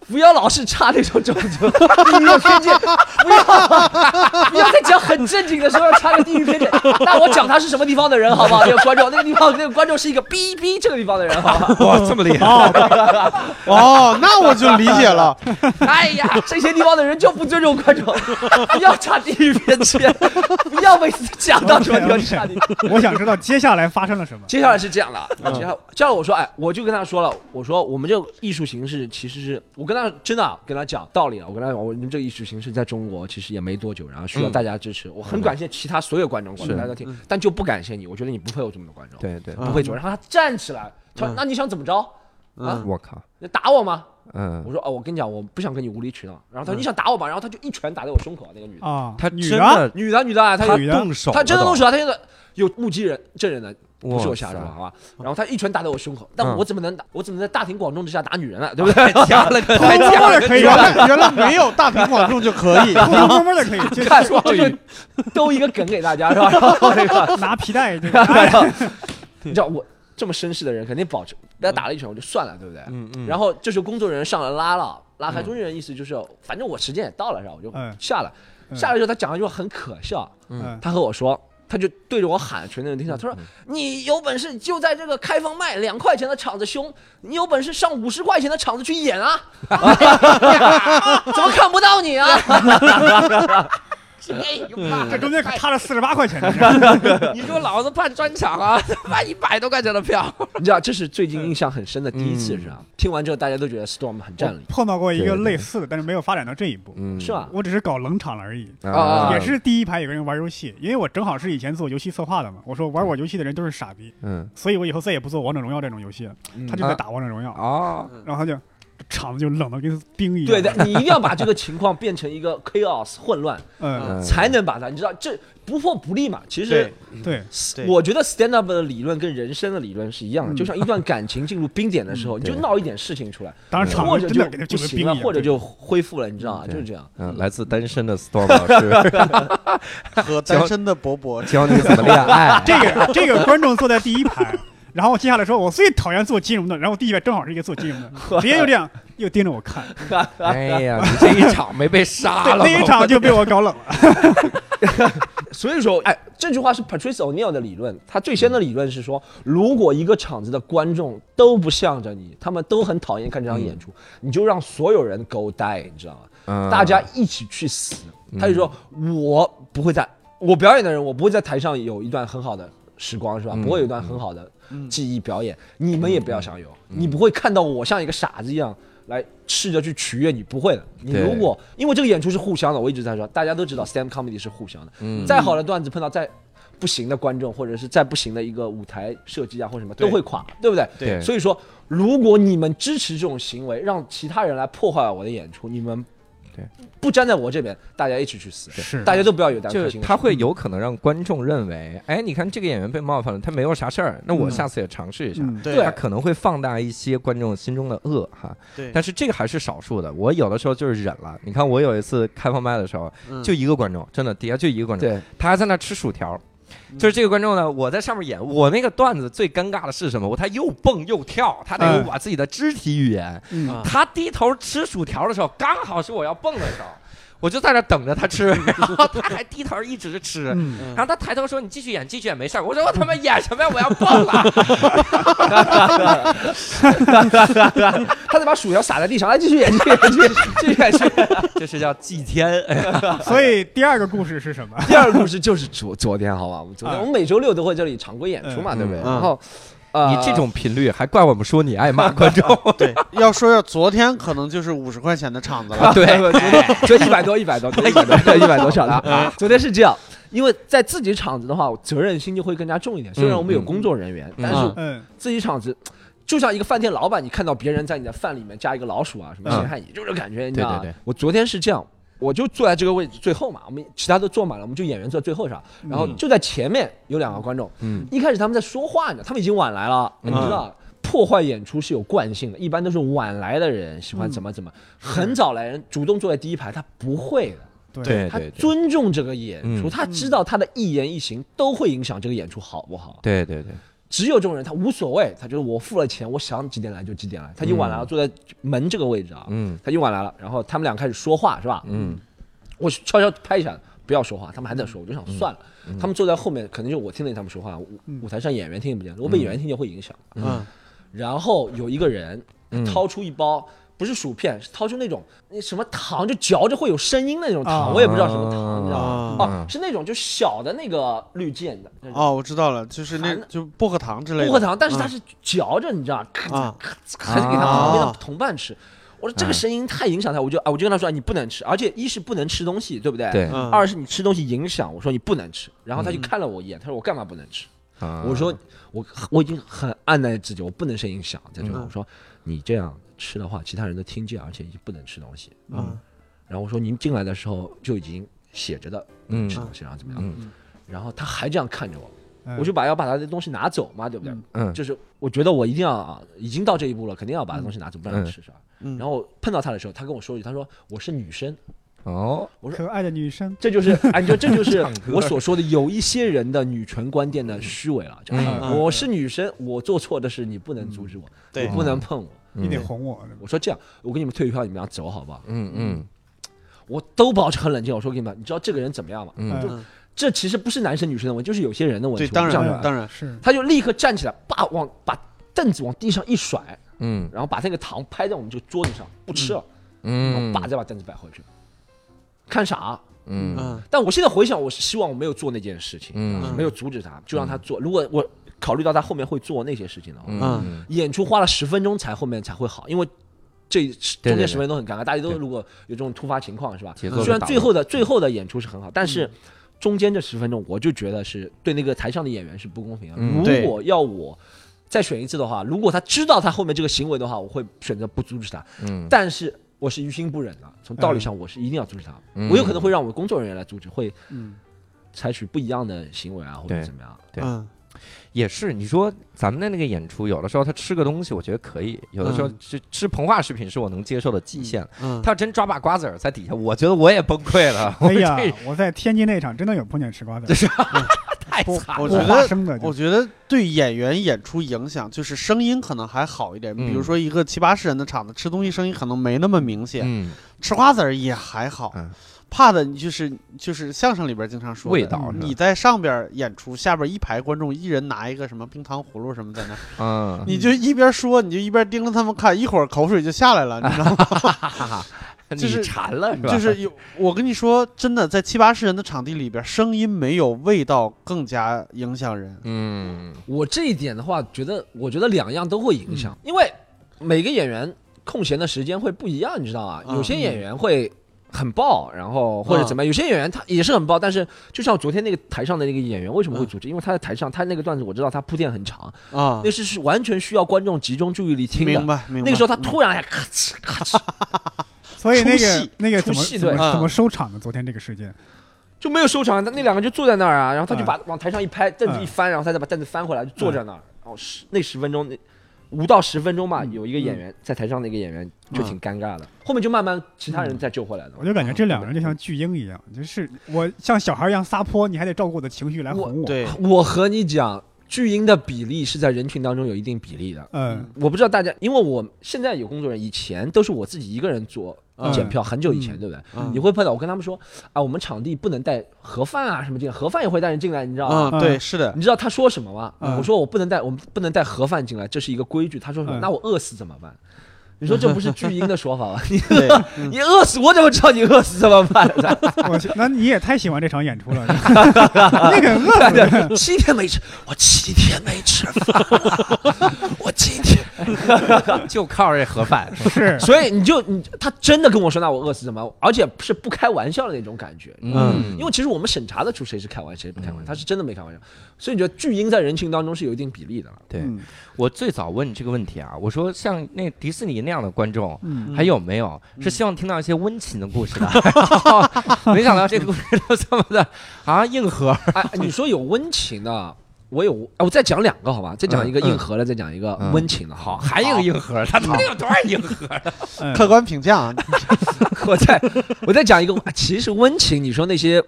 不要老是插那种种族地域偏见，不要不要在讲很正经的时候插个地域偏见。那我讲他是什么地方的人，好不好？那个观众，那个地方那个观众是一个逼逼这个地方的人，好吧？哇，这么厉害！哦，那我就理解了。哎呀，这些地方的人就不尊重观众，不要插地域偏见，不要每次讲到什么地方就插地域。我想知道接下来发生了什么。接下来是这样的，接下来这样我说，哎，我就跟他说了，我说我们这个艺术形式其实是我跟他真的啊跟他讲道理啊，我跟他讲，我们这个艺术形式在中国其实也没多久，然后需要嗯。大家支持，我很感谢其他所有观众，观众大家听，但就不感谢你，我觉得你不配有这么多观众，对对，不配做。然后他站起来，他说那你想怎么着？啊，我靠，你打我吗？嗯。我，说哦，我跟你讲，我不想跟你无理取闹。然后他说你想打我吗？然后他就一拳打在我胸口，那个女的，啊，他女的女的女的啊，她他动手，她真的动手，了，她现在有目击人证人的，不是我哇瞎说，塞好吧？然后他一拳打在我胸口，但嗯我怎么能打？我怎么在大庭广众之下打女人 了？对不对？加了个，偷摸的可以原来原来没有大庭广众就可以。偷偷摸摸的可以，就看，就是兜一个梗给大家，是吧？然后那个，拿皮带 你知道我这么绅士的人，肯定保持，被他打了一拳我就算了，对不对？嗯嗯，然后这时候工作人员上来拉了，拉开，工作人员意思就是，反正我时间也到了，是吧？我就嗯下来。嗯下来之后，他讲了一句话很可笑，嗯他和我说，他就对着我喊，全在那听到。他说：“你有本事就在这个开放麦两块钱的场子凶，你有本事上五十块钱的场子去演啊！怎么看不到你啊？” 哎呦妈这中间可差了四十八块钱，你说老子办专场啊，卖一百多块钱的票，你知道，这是最近印象很深的第一次，嗯。是吧？听完之后，大家都觉得 Storm 很占理，碰到过一个类似的，但是没有发展到这一步。嗯。是吧？我只是搞冷场了而已，啊。也是第一排有个人玩游戏，因为我正好是以前做游戏策划的嘛。我说玩我游戏的人都是傻逼，嗯。所以我以后再也不做王者荣耀这种游戏了。嗯他就在打王者荣耀，啊，然后他就场子就冷的跟冰一样。对的，你一定要把这个情况变成一个 chaos 混乱，嗯，嗯才能把它，你知道这不破不立嘛。其实对对，我觉得 stand up 的理论跟人生的理论是一样的，嗯。就像一段感情进入冰点的时候，你就闹一点事情出来，当然场或者就子真的给它不行了，或者就恢复了，你知道吗？就是这样。嗯，来自单身的 Storm 老师。和单身的伯伯。教你怎么恋爱。这个这个观众坐在第一排，然后接下来说，我最讨厌做金融的，然后第一排正好是一个做金融的，直接就这样又盯着我看，哎呀，你这一场没被杀了吗？那一场就被我搞冷了。所以说，哎，这句话是 Patrice O'Neill 的理论。他最先的理论是说，如果一个场子的观众都不向着你，他们都很讨厌看这场演出，你就让所有人 go die，你知道吗？嗯大家一起去死。他就说，我不会在，我表演的人，我不会在台上有一段很好的时光，是吧？嗯不会有一段很好的记忆表演，你们也不要想有，你不会看到我像一个傻子一样。来试着去取悦你，不会的。你如果因为这个演出是互相的，我一直在说，大家都知道 stand comedy 是互相的。嗯再好的段子碰到再不行的观众，或者是再不行的一个舞台设计啊，或者什么都会垮，对不对？对所以说，如果你们支持这种行为，让其他人来破坏我的演出，你们对不站在我这边，大家一起去死，是大家都不要有担就是心的。他会有可能让观众认为，哎，你看这个演员被冒犯了，他没有啥事儿，那我嗯下次也尝试一下。嗯，对他可能会放大一些观众心中的恶哈，对，但是这个还是少数的。我有的时候就是忍了。你看，我有一次开放麦的时候，嗯就一个观众，真的底下就一个观众，对，他还在那吃薯条。就是这个观众呢，我在上面演，我那个段子最尴尬的是什么？我他又蹦又跳，他得有嗯我自己的肢体语言。他低头吃薯条的时候，刚好是我要蹦的时候，我就在那等着他吃，然后他还低头一直吃。嗯，然后他抬头说：“你继续演，继续演，没事儿。”我说：“我他妈演什么呀？我要蹦了他得把薯条撒在地上，来继续演，继续演，继续演，继续演。继续演！”这是叫祭天。哎 所以第二个故事是什么？第二个故事就是昨昨天，好吧？我们昨天啊我们每周六都会这里常规演出嘛，嗯对不对？嗯然后，呃，你这种频率还怪我们说你爱骂 观众？对，要说要昨天可能就是五十块钱的场子了，对，昨天就一百多，一百多，一百多，一百多场的。昨天是这样，因为在自己场子的话，责任心就会更加重一点。虽然我们有工作人员，但是自己场子。就像一个饭店老板，你看到别人在你的饭里面加一个老鼠啊，什么嗯陷害你，就是感觉，你知道吗？对对对我昨天是这样，我就坐在这个位置最后嘛，我们其他都坐满了，我们就演员坐最后上，然后就在前面有两个观众，嗯。一开始他们在说话呢，他们已经晚来了，你知道。破坏演出是有惯性的，一般都是晚来的人喜欢怎么怎么，很早来人主动坐在第一排，他不会的，对对对。尊重这个演出，嗯。他知道他的一言一行都会影响这个演出好不好。对对对，只有这种人，他无所谓，他就是我付了钱，我想几点来就几点来。他已经晚来了，坐在门这个位置啊，嗯他已经晚来了。然后他们俩开始说话，是吧？嗯我悄悄拍一下，不要说话，他们还在说，我就想算了。他们坐在后面，可能就我听得见他们说话，舞嗯舞台上演员听不见，如果被演员听见会影响。嗯然后有一个人嗯掏出一包。不是薯片，是掏出那种那什么糖，就嚼着会有声音的那种糖，啊。我也不知道什么糖，你知道吗？啊。哦，是那种就小的那个绿箭的，哦，我知道了，就是那含就薄荷糖之类的，薄荷糖，但是它嗯是嚼着，你知道，咔嚓啊咔嚓咔嚓给他旁边的啊同伴吃。我说这个声音太影响他，我就啊，我就跟他说你不能吃，而且一是不能吃东西，对不对？。对。嗯。二是你吃东西影响，我说你不能吃，然后他就看了我一眼，他说我干嘛不能吃？啊。我说我我已经很按耐自己，我不能声音响，在这个嗯。我说你这样吃的话，其他人都听见，而且已经不能吃东西。嗯。然后我说您进来的时候就已经写着的嗯。吃东西，然后怎么样？嗯。然后他还这样看着我，嗯。我就把要把他的东西拿走嘛，对不对？嗯。嗯。就是我觉得我一定要啊，已经到这一步了，肯定要把东西拿走，不让他吃，是吧？嗯，然后碰到他的时候，他跟我说一句，他说我是女生，哦。可爱的女生，这就是哎，你说这就是我所说的有一些人的女权观念的虚伪了。就哎嗯。我是女生，我做错的事你不能阻止我，对你不能碰我。你得哄我。我说这样，我给你们退票，你们俩走好不好？嗯嗯我都保持很冷静。我说给你们，你知道这个人怎么样吗？嗯嗯这其实不是男生女生的问题，就是有些人的问题。对，当然当然，是他就立刻站起来，叭往把凳子往地上一甩，嗯然后把那个糖拍在我们这个桌子上，不吃了，然嗯后叭再把凳子摆回去，看啥。嗯嗯但我现在回想，我是希望我没有做那件事情，嗯没有阻止他，就让他做。如果我考虑到他后面会做那些事情的话，嗯。演出花了十分钟才后面才会好，因为这中间十分钟都很尴尬，大家都如果有这种突发情况是吧？虽然最后的最后的演出是很好，但是中间这十分钟我就觉得是对那个台上的演员是不公平如果要我再选一次的话，如果他知道他后面这个行为的话，我会选择不阻止他。嗯，但是我是于心不忍的，从道理上我是一定要阻止他。嗯。我有可能会让我工作人员来阻止，会嗯。采取不一样的行为啊，或者怎么样。对。嗯也是，你说咱们的那个演出，有的时候他吃个东西，我觉得可以；有的时候嗯吃吃膨化食品是我能接受的极限。嗯，他要真抓把瓜子儿在底下，我觉得我也崩溃了。哎呀，我在天津那场真的有碰见吃瓜子，剥 太惨了。我觉得我觉得对演员演出影响就是声音可能还好一点，嗯比如说一个七八十人的场子，吃东西声音可能没那么明显，嗯，吃瓜子儿也还好。嗯怕的你就是就是相声里边经常说的味道你在上边演出，下边一排观众一人拿一个什么冰糖葫芦什么在那，嗯，你就一边说你就一边盯着他们看，一会儿口水就下来了，你知道吗？就是你馋了是吧？就是有我跟你说，真的在七八十人的场地里边，声音没有味道更加影响人。嗯我这一点的话，觉得我觉得两样都会影响，因为每个演员空闲的时间会不一样，你知道吗？嗯有些演员会。很爆，然后或者怎么样？有些演员他也是很爆，但是就像昨天那个台上的那个演员，为什么会组织？因为他在台上，他那个段子我知道他铺垫很长，啊那，是是完全需要观众集中注意力听的。明白明白。那个时候他突然哎咔哧咔哧，所以那个戏那个怎么出戏对怎么怎么啊收场呢？昨天这个事件，就没有收场，他那两个就坐在那儿啊，然后他就嗯把往台上一拍，凳子一翻，然后他再把凳子翻回来，就坐在那儿。然后十那十分钟，那五到十分钟吧，嗯有一个演员在台上，的一个演员就挺尴尬的，后面就慢慢其他人再救回来的。我就感觉这两个人就像巨婴一样，就是我像小孩一样撒泼，你还得照顾我的情绪来哄我。，对，我和你讲，巨婴的比例是在人群当中有一定比例的。嗯我不知道大家，因为我现在有工作人员，以前都是我自己一个人做嗯检票，很久以前，嗯对不对？嗯你会碰到我跟他们说啊，我们场地不能带盒饭啊什么进来，盒饭也会带人进来，你知道吗？嗯，对，是的，你知道他说什么吗？嗯我说我不能带，我们不能带盒饭进来，这是一个规矩。他说什么？嗯那我饿死怎么办？你说这不是巨婴的说法吗？你饿，你饿死，我怎么知道你饿死怎么办？我去那你也太喜欢这场演出了，那个饿死七天没吃，我七天没吃饭，我今天，就靠这盒饭。是所以你就你他真的跟我说，那我饿死怎么办？而且是不开玩笑的那种感觉。嗯，因为其实我们审查的出谁是开玩笑，谁不开玩笑，他是真的没开玩笑。所以你觉得巨婴在人群当中是有一定比例的了。对嗯我最早问你这个问题啊，我说像那迪士尼那样的观众。嗯还有没有是希望听到一些温情的故事的？没想到这个故事都这么的啊硬核。哎，你说有温情的，我有，哎我再讲两个好吧？再讲一个硬核的，再讲一个嗯温情的。好，还有一个硬核，他到底有多少硬核？嗯客观评价啊，我再我再讲一个，其实温情，你说那些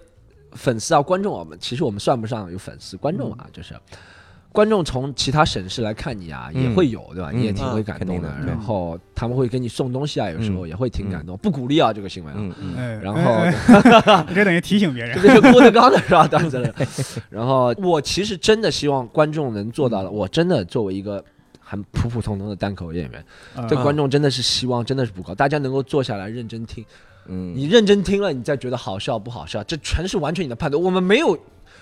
粉丝啊、观众啊，我们其实我们算不上有粉丝，观众啊，就是。观众从其他省市来看你啊，嗯也会有，对吧？嗯你也挺会感动的然后他们会给你送东西啊，有时候嗯也会挺感动，不鼓励啊这个行为啊。嗯嗯哎然后哎哎 这等于提醒别人这。是郭德纲的是吧？段子了。然后我其实真的希望观众能做到的，我真的作为一个很普普通通的单口演员，嗯对观众真的是希望真的是不高，大家能够坐下来认真听。嗯，你认真听了，你再觉得好笑不好笑，这全是完全你的判断。我们没有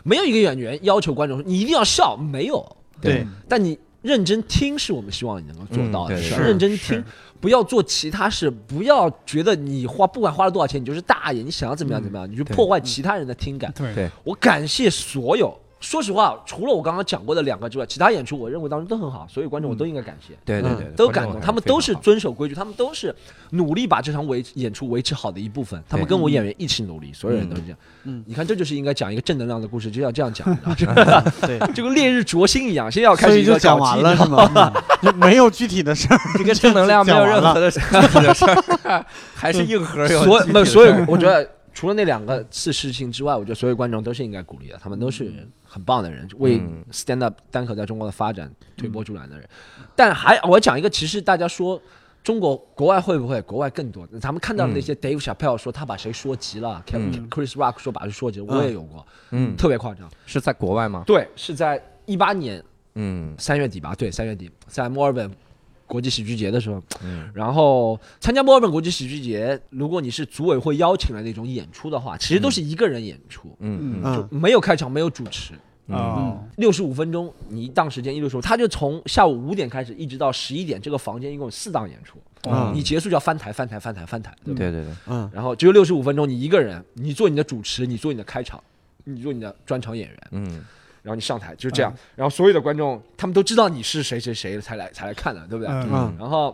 没有一个演员要求观众说你一定要笑，没有。对，但你认真听是我们希望你能够做到的，认真听，不要做其他事，不要觉得你花不管花了多少钱，你就是大爷，你想要怎么样怎么样，你就破坏其他人的听感。对对。我感谢所有，说实话，除了我刚刚讲过的两个之外，其他演出我认为当中都很好，所有观众我都应该感谢。对对对，嗯都感动，他们都是遵守规矩，他们都是努力把这场维演出维持好的一部分。他们跟我演员一起努力，所有人都是这样。嗯你看，这就是应该讲一个正能量的故事，就要这样讲，你知道吗对，就 跟烈日灼心一样。现在要开始就始一个讲完了是吗？没有具体的事儿，这个正能量没有任何的。的具体的事儿，还是硬核有所具体的没有所有，我觉得除了那两个次事情之外，我觉得所有观众都是应该鼓励的，他们都是很棒的人，为嗯 stand up 单口在中国的发展推波助澜的人。但还我讲一个，其实大家说。中国国外会不会？国外更多。咱们看到的那些 Dave Chappelle 说他把谁说急了、e Chris Rock 说把谁说急了，我也有过，嗯，特别夸张。是在国外吗？对，是在一八年嗯三月底吧？对，三月底在墨尔本国际喜剧节的时候，嗯然后参加墨尔本国际喜剧节，如果你是组委会邀请的那种演出的话，其实都是一个人演出，嗯嗯就没有开场，没有主持，哦，六十五分钟，你一档时间一六十五，他就从下午五点开始，一直到十一点，这个房间一共有四档演出，哦你结束就要翻台，翻台，翻台，翻台，对吧？对对对，嗯。然后只有六十五分钟，你一个人，你做你的主持，你做你的开场，你做你的专场演员，嗯。然后你上台就是这样，然后所有的观众他们都知道你是谁谁谁才来才来看的，对不对？嗯。嗯。然后。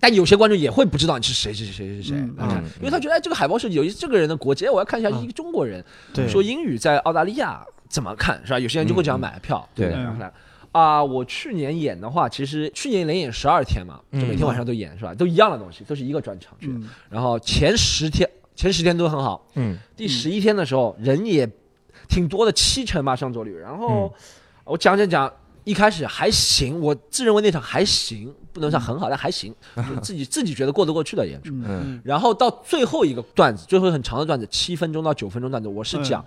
但有些观众也会不知道你是谁谁谁谁谁谁嗯来看嗯，因为他觉得哎，这个海报设计有意思，这个人的国籍，哎我要看一下嗯。一个中国人。对，说英语在澳大利亚怎么看，是吧？有些人就会这样买票，对不对？对然后来啊，我去年演的话，其实去年连演十二天嘛，就每天晚上都演，是吧？都一样的东西，都是一个专场去。嗯然后前十天前十天都很好，嗯第十一天的时候人也挺多的，七成吧上座率。然后我讲讲讲，一开始还行，我自认为那场还行，不能算很好，但还行，就自己自己觉得过得过去的演出。嗯嗯然后到最后一个段子，最后很长的段子，七分钟到九分钟段子，我是讲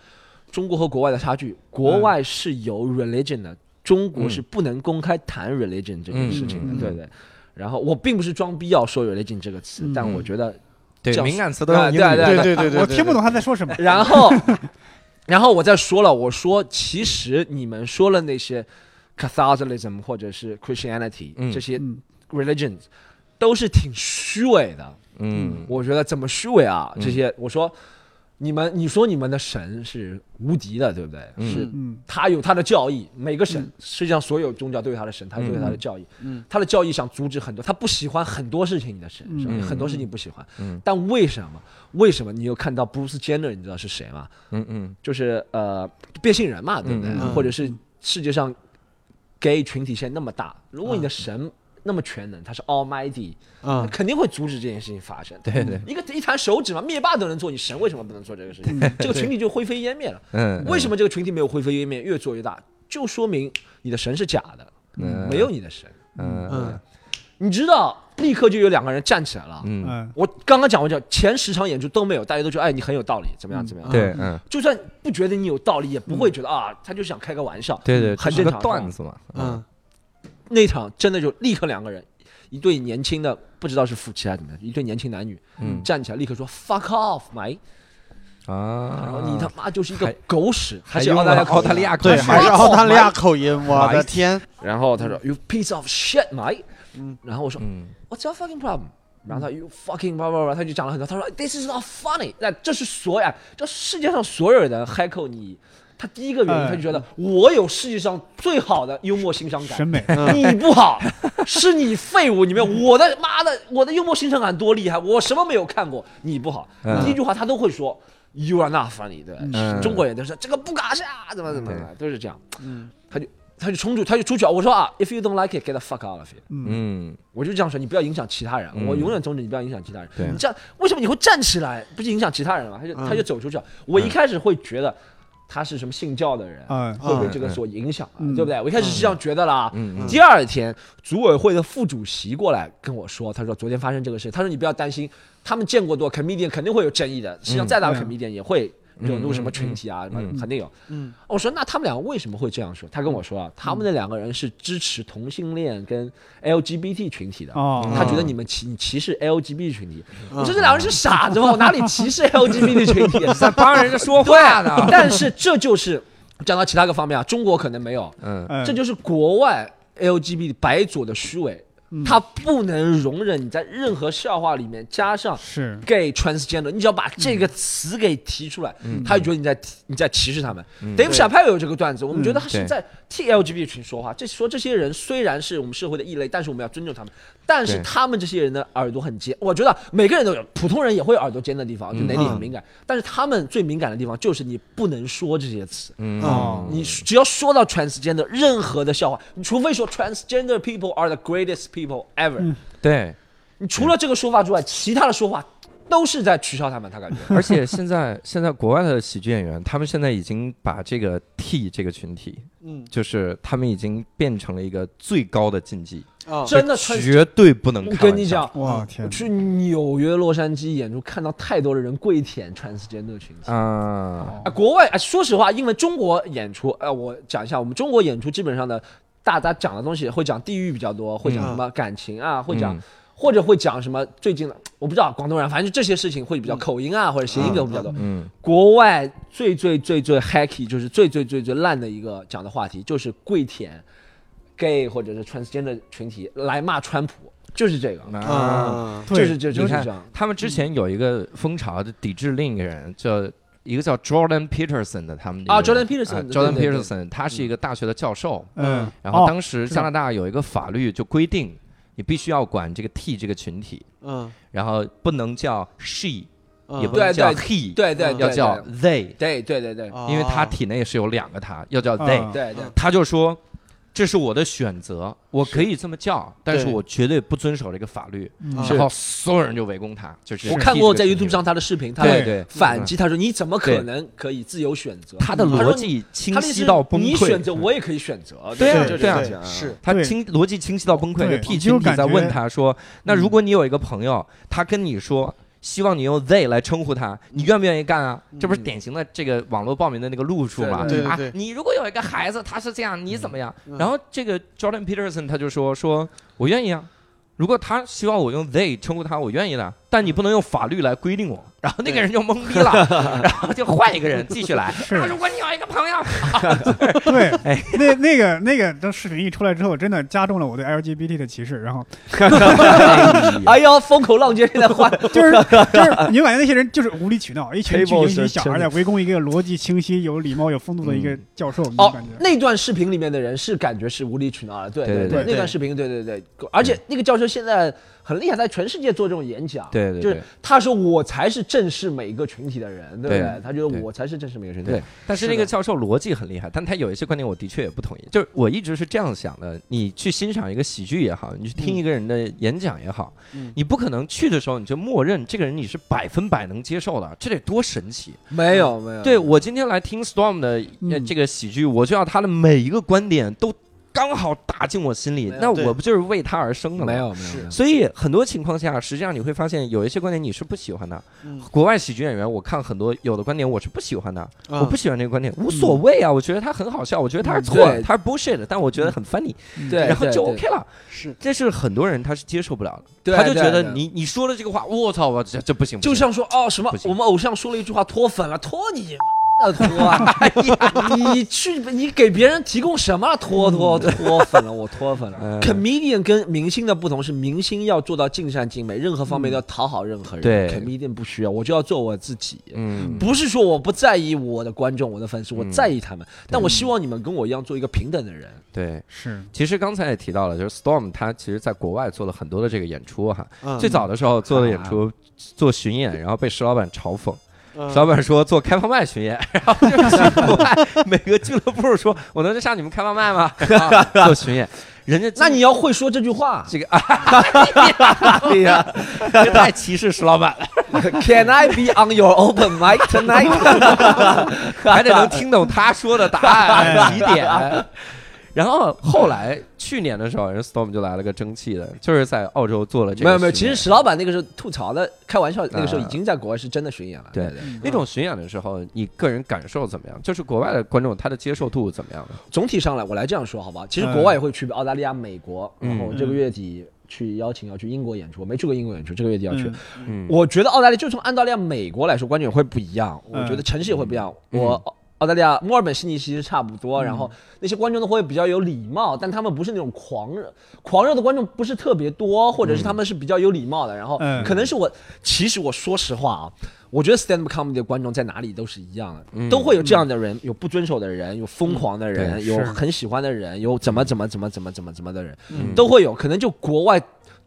中国和国外的差距。国外是有 religion 的，中国是不能公开谈 religion 这件事情的，嗯对不对？然后我并不是装逼要说 religion 这个词，嗯但我觉得，对这，敏感词都用英语。对对对对对对，我听不懂他在说什么。然后，然后我再说了，我说其实你们说了那些 Catholicism 或者是 Christianity、嗯这些嗯 religions 都是挺虚伪的。嗯我觉得怎么虚伪啊？嗯这些我说，你们你说你们的神是无敌的，对不对？嗯是嗯他有他的教义，每个神嗯世界上所有宗教都有他的神，他都有他的教义。嗯他的教义想阻止很多，他不喜欢很多事情，你的神是吧嗯很多事情不喜欢。嗯但为什么？为什么你又看到 Bruce Jenner？你知道是谁吗？嗯嗯就是呃变性人嘛，对不对？或者是世界上 gay 群体现在那么大，如果你的神那么全能，他是 Almighty，那嗯肯定会阻止这件事情发生。对对一个一弹手指嘛，灭霸都能做，你神为什么不能做这个事情？这个群体就灰飞烟灭了。嗯，为什么这个群体没有灰飞烟灭，越做越大？就说明你的神是假的，嗯没有你的神。嗯嗯你知道，立刻就有两个人站起来了。嗯嗯我刚刚讲过，讲前十场演出都没有，大家都觉得哎你很有道理，怎么样怎么样？对嗯就算不觉得你有道理，也不会觉得啊，他就想开个玩笑。对对，这是个很正常段子嘛。嗯那场真的就立刻两个人，一对年轻的不知道是夫妻还是怎么样，一对年轻男女嗯。站起来，立刻说 fuck off，my，啊，然后你他妈就是一个狗屎，还是用澳大利亚口音了澳大利亚口对，还是澳大利亚口音，我的天，然后他说 you piece of shit，my，嗯。然后我说嗯。What's your fucking problem？然后他 you fucking blah blah blah，他就讲了很多，他说 this is not funny，那这是所有这世界上所有人 h 扣你。他第一个原因，哎他就觉得我有世界上最好的幽默欣赏感审，美，你不好，是你废物，你没有我的妈的，我的幽默欣赏感多厉害，我什么没有看过，你不好。嗯第一句话他都会说 You are not funny，对中国人都是这个不嘎下，怎么怎么怎么，都是这样。嗯他就他就冲出，他就出去，我说啊，If you don't like it, get the fuck out of here。嗯嗯我就这样说，你不要影响其他人，嗯我永远宗旨你不要影响其他人。你这样为什么你会站起来？不是影响其他人吗？他就嗯他就走出去了。我一开始会觉得他是什么信教的人，嗯。会被这个所影响对不对？我一开始是这样觉得啦。第二天，组委会的副主席过来跟我说，他说昨天发生这个事，他说你不要担心，他们见过多 comedian 肯定会有争议的，实际上再大的嗯 comedian 也会惹怒什么群体啊，什么嗯肯定有。嗯我说那他们两个为什么会这样说？他跟我说啊，他们那两个人是支持同性恋跟 LGBT 群体的。哦，他觉得你们歧你歧视 LGBT 群体，嗯我说这两个人是傻子吗？我哪里歧视 LGBT 群体？在帮人家说话呢。但是这就是讲到其他个方面啊，中国可能没有，嗯嗯这就是国外 LGBT 白左的虚伪，嗯他不能容忍你在任何笑话里面加上是 gay transgender，你只要把这个词给提出来，嗯他就觉得你在你在歧视他们。嗯 Dave Chappelle 有这个段子，我们嗯觉得他是在替 LGBT 群说话，这说这些人虽然是我们社会的异类，但是我们要尊重他们。但是他们这些人的耳朵很尖，我觉得每个人都有，普通人也会有耳朵尖的地方，就哪里很敏感。但是他们最敏感的地方就是你不能说这些词。你只要说到 transgender 任何的笑话，你除非说 transgender people are the greatest people ever，、嗯。对，你除了这个说法之外，其他的说法都是在取笑他们，他感觉。而且现在现在国外的喜剧演员，他们现在已经把这个 T 这个群体，嗯。就是他们已经变成了一个最高的禁忌，啊真的绝对不能我。跟你讲，哇天。去纽约、洛杉矶演出，看到太多的人跪舔 transgender 群体。啊，啊，国外啊，说实话，因为中国演出，呃，我讲一下，我们中国演出基本上的，大家讲的东西会讲地域比较多，会讲什么感情啊，会讲嗯或者会讲什么最近的，我不知道广东人，反正就这些事情会比较口音啊，或者谐音梗比较多。嗯国外最最最最 hacky 就是最最最最烂的一个讲的话题，就是跪舔 gay 或者是 transgender 群体来骂川普，就是这个，啊。啊就是就就是这样。他们之前有一个风潮，就抵制另一个人，叫一个叫 Jordan Peterson 的，他们啊那个，Jordan Peterson，啊对 Jordan 对对。Peterson，他是一个大学的教授，嗯，然后哦当时加拿大有一个法律就规定，你必须要管这个 T 这个群体，嗯。然后不能叫 she，嗯，也不能叫对对 he，对对，要叫 they，对对对对。啊因为他体内是有两个他，要叫啊 they。对对，他就说。这是我的选择，我可以这么叫，但是我绝对不遵守这个法律。然后所有人就围攻他，就是我看过在 YouTube 上他的视频，他对对。反击，他说你怎么可能可以自由选择？他的逻辑清晰到崩溃。你选择我也可以选择，对啊就对啊。就这样是。他清逻辑清晰到崩溃，T 你就群体在问他说：“那如果你有一个朋友，他跟你说希望你用 they 来称呼他，你愿不愿意干啊？”这不是典型的这个网络报名的那个路数吗？啊对对对，你如果有一个孩子，他是这样，你怎么样？嗯然后这个 Jordan Peterson 他就说：“说我愿意啊。”如果他希望我用 they 称呼他，我愿意的，但你不能用法律来规定我。然后那个人就懵逼了，然后就换一个人继续来。是啊如果你有一个朋友，对，哎那那个那个当视频一出来之后，真的加重了我对 LGBT 的歧视。然后 哎呀，风口浪尖现在换，就是就是，你就感觉那些人就是无理取闹，一群巨 Table 型小孩在围攻一个逻辑清晰、有礼貌、有风度的一个教授，你就哦，那段视频里面的人是感觉是无理取闹了，对对对对对那段视频，对对对，而且那个教授现在很厉害，在全世界做这种演讲，对对对。就是他说我才是正视每一个群体的人，对不对？对？他觉得我才是正视每个群体，对，但是那个教授逻辑很厉害，但他有一些观点我的确也不同意。就是我一直是这样想的：你去欣赏一个喜剧也好，你去听一个人的演讲也好，嗯。你不可能去的时候你就默认这个人你是百分百能接受的，这得多神奇！没有没有，对我今天来听 Storm 的这个喜剧，我就要他的每一个观点都刚好打进我心里那我不就是为他而生的吗？没。有没有所以很多情况下，实际上你会发现有一些观点你是不喜欢的。嗯。国外喜剧演员，我看很多有的观点我是不喜欢的，啊我不喜欢这个观点，无所谓啊，我觉得他很好笑，我觉得他是错的，对。他是 bullshit 的，但我觉得很 funny，对，然后就 OK 了。是。这是很多人他是接受不了的，对他就觉得你你说了这个话，我操，我这这不行，就像说哦什么我们偶像说了一句话脱粉了，脱你的脱啊！你去你给别人提供什么脱脱脱粉了？我脱粉了。嗯 comedian 跟明星的不同是，明星要做到尽善尽美，任何方面都要讨好任何人。对，comedian 不需要，我就要做我自己。嗯，不是说我不在意我的观众、我的粉丝，我嗯在意他们，但我希望你们跟我一样做一个平等的人。对。是其实刚才也提到了，就是 Storm 他其实在国外做了很多的这个演出哈，嗯最早的时候做的演出做巡演，然后被石老板嘲讽，老板说做开放麦巡演，然后就是去国外每个俱乐部说，我能上你们开放麦吗？做巡演，人家那你要会说这句话。这个啊，对 呀这太歧视石老板了。，Can I be on your open mic tonight？还得能听懂他说的答案几点。然后后来去年的时候，人 Storm 就来了个蒸汽的，就是在澳洲做了这个没有没有，其实石老板那个时候吐槽的，开玩笑，那个时候啊已经在国外是真的巡演了。对对对，那种巡演的时候，你个人感受怎么样？就是国外的观众他的接受度怎么样？总体上来，我来这样说好吧？其实嗯国外也会去，澳大利亚、美国，嗯然后这个月底去邀请要去英国演出，我没去过英国演出，这个月底要去。嗯嗯，我觉得澳大利亚就从澳大利亚、美国来说，观众也会不一样。我嗯觉得城市也会不一样。嗯我澳澳大利亚墨尔本、悉尼其实差不多，嗯然后那些观众都会比较有礼貌，但他们不是那种狂热，狂热的观众不是特别多，或者是他们是比较有礼貌的。然后嗯可能是我，其实我说实话啊。我觉得 stand up comedy 的观众在哪里都是一样的，嗯都会有这样的人，有不遵守的人，有疯狂的人，有很喜欢的人，有怎么怎么怎么怎么怎么怎么的人，嗯都会有。可能就国外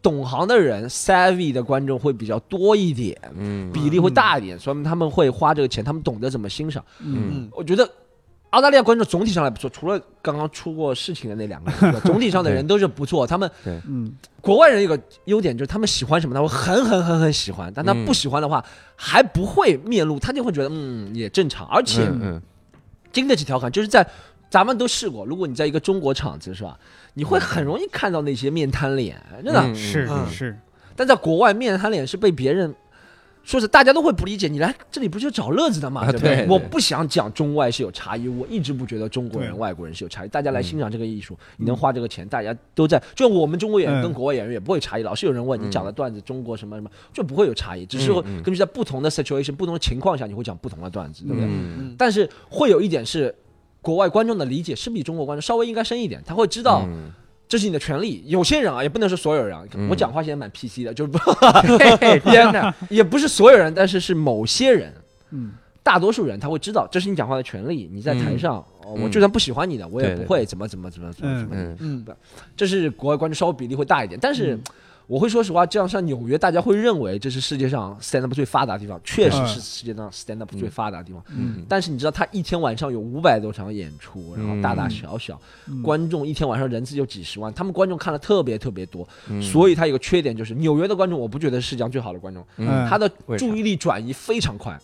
懂行的人，savvy 的观众会比较多一点，嗯。比例会大一点，说明他们会花这个钱，他们懂得怎么欣赏。嗯。嗯。我觉得澳大利亚观众总体上来不错，除了刚刚出过事情的那两个人，总体上的人都是不错。他们嗯。国外人有个优点就是他们喜欢什么，他会很很很很喜欢，但他嗯。不喜欢的话还不会面露，他就会觉得嗯也正常，而且嗯嗯。经得起调侃，就是在。咱们都试过，如果你在一个中国场子是吧，你会很容易看到那些面瘫脸，真的。嗯是嗯。是，但在国外，面瘫脸是被别人说是大家都会不理解，你来这里不就找乐子的嘛，啊对不对？对对。我不想讲中外是有差异，我一直不觉得中国人、外国人是有差异，大家来欣赏这个艺术，嗯你能花这个钱，大家都在，就我们中国演员嗯。跟国外演员也不会差异，老是有人问嗯你讲的段子中国什么什么，就不会有差异，只是根据在不同的 situation、不同的情况下，你会讲不同的段子，对不对？嗯。但是会有一点是。国外观众的理解是比中国观众稍微应该深一点，他会知道嗯这是你的权利。有些人啊，也不能说所有人我讲话现在蛮 PC 的，就是不嘿嘿 真的也不是所有人，但是是某些人，嗯大多数人他会知道这是你讲话的权利，你在台上，哦我就算不喜欢你的，我也不会怎么怎么怎么怎么怎么。嗯嗯这是国外观众稍微比例会大一点，但是。我会说实话，这样像纽约，大家会认为这是世界上 stand up 最发达的地方，确实是世界上 stand up 最发达的地方。嗯。但是你知道，他一天晚上有五百多场演出，然后大大小小，嗯。观众一天晚上人次就几十万，他们观众看了特别特别多，嗯。所以他有个缺点就是纽约的观众，我不觉得是世界上最好的观众，嗯。他的注意力转移非常快，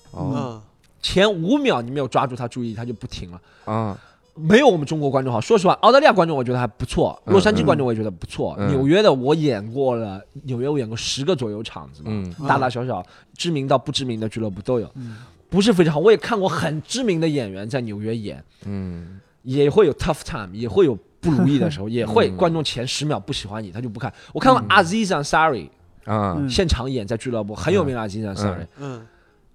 前五秒你没有抓住他注意，他就不停了。啊没有我们中国观众好，说实话，澳大利亚观众我觉得还不错，嗯洛杉矶观众我也觉得不错，嗯纽约的我演过了，纽约我演过十个左右场子嘛，嗯。大大小小、知名到不知名的俱乐部都有，嗯。不是非常好。我也看过很知名的演员在纽约演，嗯。也会有 tough time，也会有不如意的时候，也会嗯。观众前十秒不喜欢你，他就不看。我看过 Aziz Ansari 啊。嗯。现场演在俱乐部，很有名的 Aziz Ansari，嗯。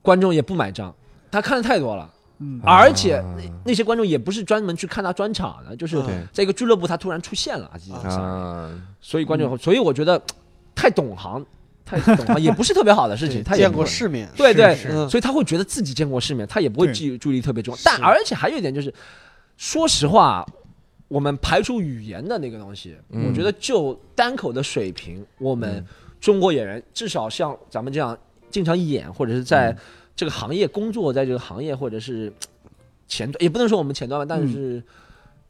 观众也不买账，他看的太多了。嗯。而且啊。那那些观众也不是专门去看他专场的，就是对。在一个俱乐部他突然出现了啊，所以观众，所以我觉得太懂行，太懂行也不是特别好的事情，他也见过世面，对对，所以他会觉得自己见过世面，他也不会记注注意力特别重。但而且还有一点就是，说实话，我们排除语言的那个东西，嗯。我觉得就单口的水平，我们中国演员至少像咱们这样经常演，或者是在嗯这个行业工作，在这个行业或者是前端，也不能说我们前端吧，但是。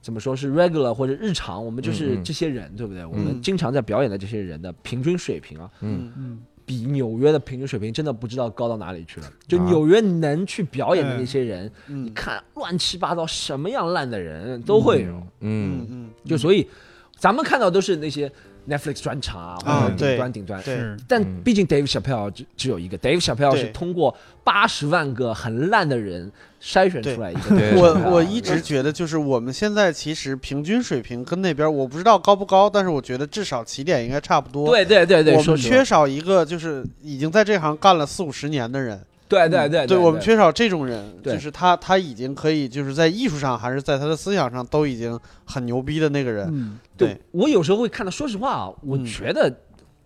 怎么说是 regular 或者日常，我们就是这些人，对不对？我们嗯经常在表演的这些人的平均水平啊，嗯嗯比纽约的平均水平真的不知道高到哪里去了。就啊纽约能去表演的那些人，你嗯看乱七八糟什么样烂的人都会有。嗯嗯就所以，咱们看到都是那些 Netflix 专场啊，啊或者顶端顶端。对。是。但嗯。毕竟 Dave Chappelle 只只有一个，Dave Chappelle 是通过八十万个很烂的人筛选出来一个。我我一直觉得，就是我们现在其实平均水平跟那边我不知道高不高，但是我觉得至少起点应该差不多。对对对对，我们说实话。缺少一个就是已经在这行干了四五十年的人，对对对对我们缺少这种人，对就是他他已经可以就是在艺术上还是在他的思想上都已经很牛逼的那个人。嗯对，我有时候会看到，说实话啊，我嗯觉得，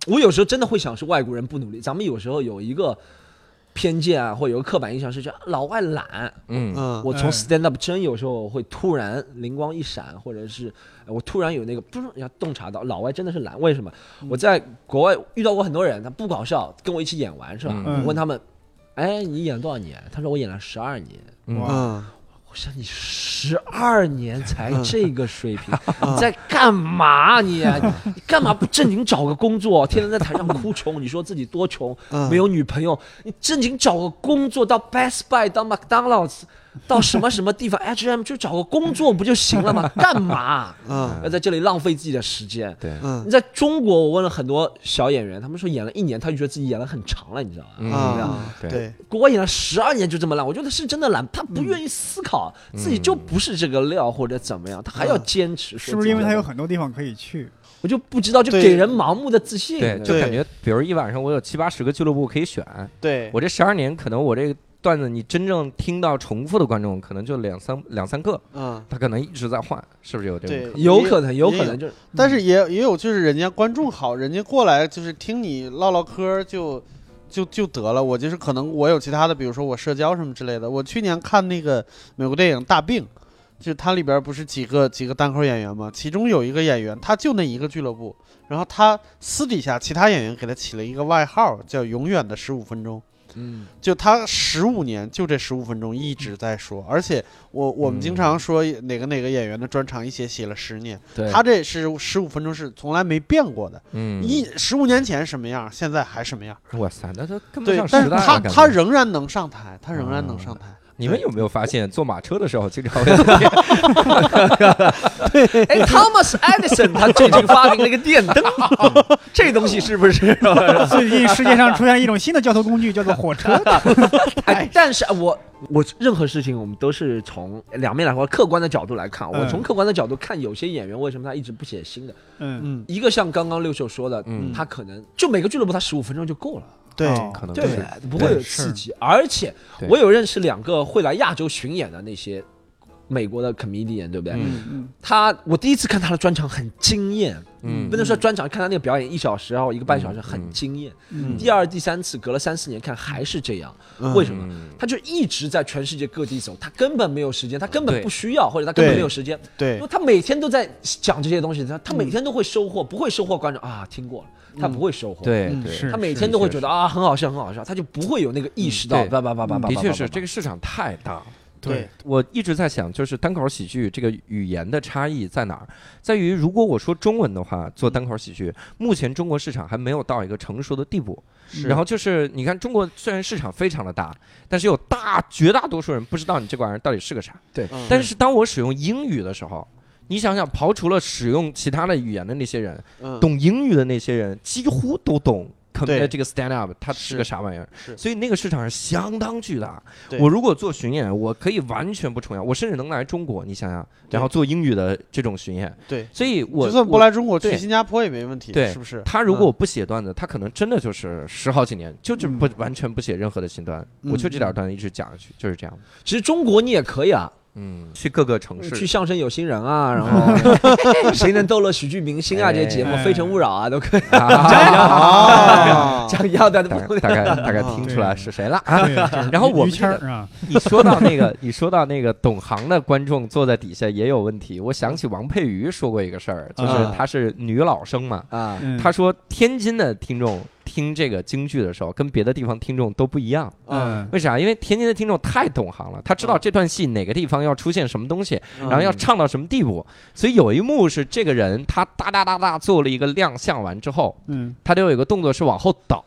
我有时候真的会想是外国人不努力。咱们有时候有一个偏见啊，或有个刻板印象是觉得老外懒。嗯嗯我从哎 stand up 真有时候会突然灵光一闪，或者是呃我突然有那个不是要洞察到老外真的是懒。为什么？嗯我在国外遇到过很多人，他不搞笑，跟我一起演完是吧？嗯我问他们，哎，你演了多少年？他说我演了十二年。哇嗯我想你十二年才这个水平，嗯 你在干嘛你？你干嘛不正经找个工作？天天在台上哭穷，你说自己多穷，嗯没有女朋友，你正经找个工作，到 Best Buy，当 McDonald's，到什么什么地方 H&M 就找个工作不就行了吗？干嘛嗯要在这里浪费自己的时间？对嗯你在中国，我问了很多小演员，他们说演了一年，他就觉得自己演了很长了，你知道吗？嗯啊对对国外演了十二年就这么烂，我觉得是真的烂，他不愿意思考、自己就不是这个料或者怎么样，他还要坚持。是不是因为他有很多地方可以去？我就不知道，就给人盲目的自信。对，就感觉比如一晚上我有七八十个俱乐部可以选，对，我这十二年可能我这个段子你真正听到重复的观众可能就两三两三个，嗯。他可能一直在换，是不是有这对种可能？有可能，有可能就是但是也也有就是人家观众好，人家过来就是听你唠唠嗑就就就得了。我就是可能我有其他的，比如说我社交什么之类的。我去年看那个美国电影《大病》，就它里边不是几个几个单口演员吗？其中有一个演员，他就那一个俱乐部，然后他私底下其他演员给他起了一个外号，叫“永远的十五分钟”。嗯，就他十五年就这十五分钟一直在说，而且我我们经嗯常说哪个哪个演员的专场一写写了十年，对，他这是十五分钟是从来没变过的，嗯，一十五年前什么样，现在还什么样。哇塞，那他根本对上，但是他他仍然能上台，他仍然能上台。你们有没有发现坐马车的时候经常会 哎，Thomas Edison 他最近发明了一个电灯，这东西是不是？最近世界上出现一种新的交通工具，叫做火车。哎，但是我我任何事情我们都是从两面来说，客观的角度来看。我嗯从客观的角度看，有些演员为什么他一直不写新的？嗯，嗯，一个像刚刚六秀说的，嗯他可能就每个俱乐部他十五分钟就够了。对，可能是不会有刺激。而且我有认识两个会来亚洲巡演的那些美国的 comedian，对不对？嗯嗯他我第一次看他的专场很惊艳，嗯不能说专场，看他那个表演一小时然后一个半小时很惊艳。嗯第二、第三次隔了三四年看还是这样，嗯为什么？嗯他就一直在全世界各地走，他根本没有时间，他根本不需要，或者他根本没有时间，对因为他每天都在讲这些东西，他他每天都会收获，不会收获观众啊，听过了，他不会收获。嗯对他每天都会觉得啊很好笑很好笑，他就不会有那个意识到，对叭叭叭叭叭，的确是这个个市场太大了。对，我一直在想，就是单口喜剧这个语言的差异在哪儿？在于如果我说中文的话，做单口喜剧，目前中国市场还没有到一个成熟的地步。是然后就是你看，中国虽然市场非常的大，但是有大绝大多数人不知道你这个玩意儿到底是个啥。对嗯但是当我使用英语的时候，你想想，刨除了使用其他的语言的那些人，嗯懂英语的那些人几乎都懂。对呃这个 stand up 它是是个啥玩意儿？是所以那个市场是相当巨大。对我如果做巡演，我可以完全不重要，我甚至能来中国，你想想，然后做英语的这种巡演。对，所以我就算不来中国，去新加坡也没问题，对是不是？他如果我不写段子，他可能真的就是十好几年，就是不完全不写任何的新段，嗯我就这点段子一直讲下去，就是这样。其实中国你也可以啊，嗯，去各个城市。去相声有新人啊，然后谁能逗乐喜剧明星啊，这些节目哎《非诚勿扰》啊都可以。啊，讲一样的，大不概大概大概听出来是谁了。啊？然后我？你说到那个，你说到那个懂行的观众坐在底下也有问题。我想起王佩瑜说过一个事儿，就是啊。她是女老生嘛，啊，嗯。她说天津的听众听这个京剧的时候跟别的地方听众都不一样。嗯为啥？因为天津的听众太懂行了，他知道这段戏哪个地方要出现什么东西，然后要唱到什么地步。所以有一幕是这个人他哒哒哒哒做了一个亮相完之后，嗯，他得有一个动作是往后倒，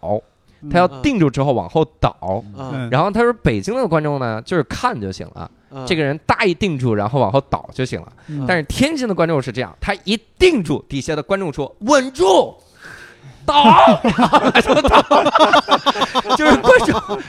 他要定住之后往后倒。嗯嗯然后他说北京的观众呢，就是看就行了，嗯这个人大一定住，然后往后倒就行了。嗯但是天津的观众是这样，他一定住，底下的观众说稳住。倒，就是观众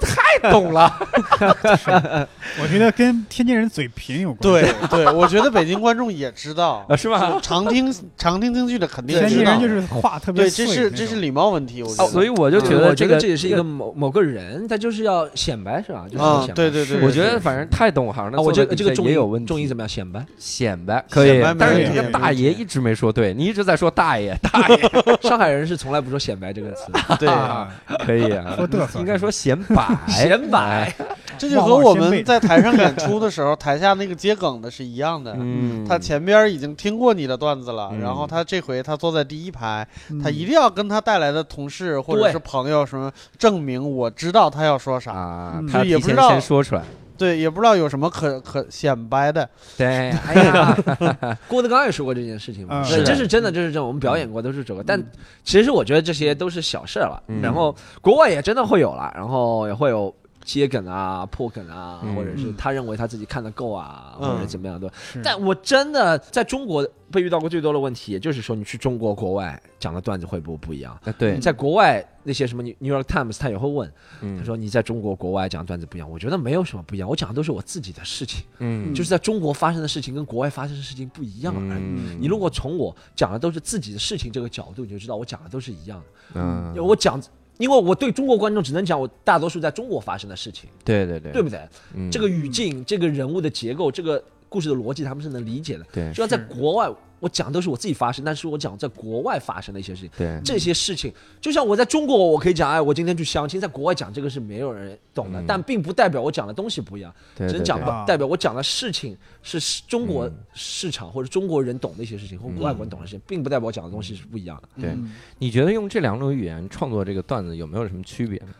太懂了，我觉得跟天津人嘴贫有关。对对，我觉得北京观众也知道 啊，，是吧？常听常听京剧的肯定天知道津人就是话特别对，这是这是礼貌问题，我觉哦，得。所以我就觉得这个觉得这也是一个某某个人，他就是要显摆是吧？就是对对对我觉得反正太懂行的啊，我这坐在底下这个重音也有问题。重音怎么样？显摆。显摆可以显摆，但是你这个大爷一直没说对，你一直在说大爷，大爷上海人是从来不说显摆这个词，对，啊，可以啊说嘚瑟应该说显摆，显摆。这就和我们在台上演出的时候，台下那个接梗的是一样的。嗯，他前边已经听过你的段子了，嗯然后他这回他坐在第一排，嗯他一定要跟他带来的同事或者是朋友什么证明我知道他要说啥，他也不知道先说出来，对，也不知道有什么可可显摆的，对，哎呀，郭德纲也说过这件事情嘛，是这是真的，这是真的，我们表演过都是这个。但其实我觉得这些都是小事儿了嗯。然后国外也真的会有了，然后也会有接梗啊、破梗啊，嗯。或者是他认为他自己看得够啊，嗯。或者怎么样的。是。但我真的在中国被遇到过最多的问题，也就是说，你去中国国外讲的段子会不会不一样？啊对，在国外那些什么 New New York Times 他也会问，嗯。他说你在中国国外讲段子不一样，我觉得没有什么不一样，我讲的都是我自己的事情，嗯。就是在中国发生的事情跟国外发生的事情不一样而已。嗯。你如果从我讲的都是自己的事情这个角度，你就知道我讲的都是一样的。嗯，我讲，因为我对中国观众只能讲我大多数在中国发生的事情，对对对，对不对？嗯。这个语境、这个人物的结构、这个故事的逻辑，他们是能理解的。对就像在国外，我讲都是我自己发生，但是我讲在国外发生的一些事情。对这些事情，就像我在中国，我可以讲，哎，我今天去相亲，在国外讲这个是没有人懂的，嗯但并不代表我讲的东西不一样，对，对只能讲代表我讲的事情是中国嗯市场或者中国人懂的一些事情，或外国人懂的事情，并不代表我讲的东西是不一样的。对嗯你觉得用这两种语言创作这个段子有没有什么区别呢？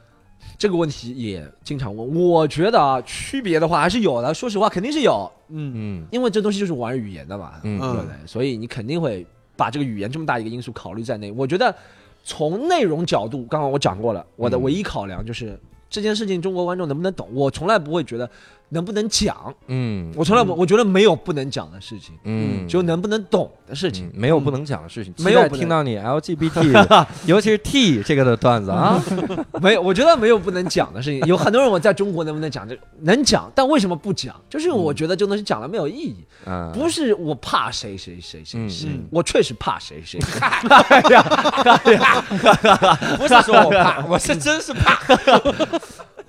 这个问题也经常问，我觉得啊，区别的话还是有的。说实话，肯定是有，嗯嗯因为这东西就是玩语言的嘛，嗯对不对？所以你肯定会把这个语言这么大一个因素考虑在内。我觉得从内容角度，刚刚我讲过了，我的嗯唯一考量就是这件事情中国观众能不能懂。我从来不会觉得能不能讲，嗯我从来不，我觉得没有不能讲的事情，嗯，就能不能懂的事情嗯。没有不能讲的事情。没有听到你 LGBT，尤其是 T 这个的段子啊，没有，我觉得没有不能讲的事情。有很多人我在中国能不能讲这能讲，但为什么不讲？就是我觉得这东西讲了没有意义。嗯，不是我怕谁谁谁谁谁，我确实怕谁谁。不是说我怕，我是真是怕。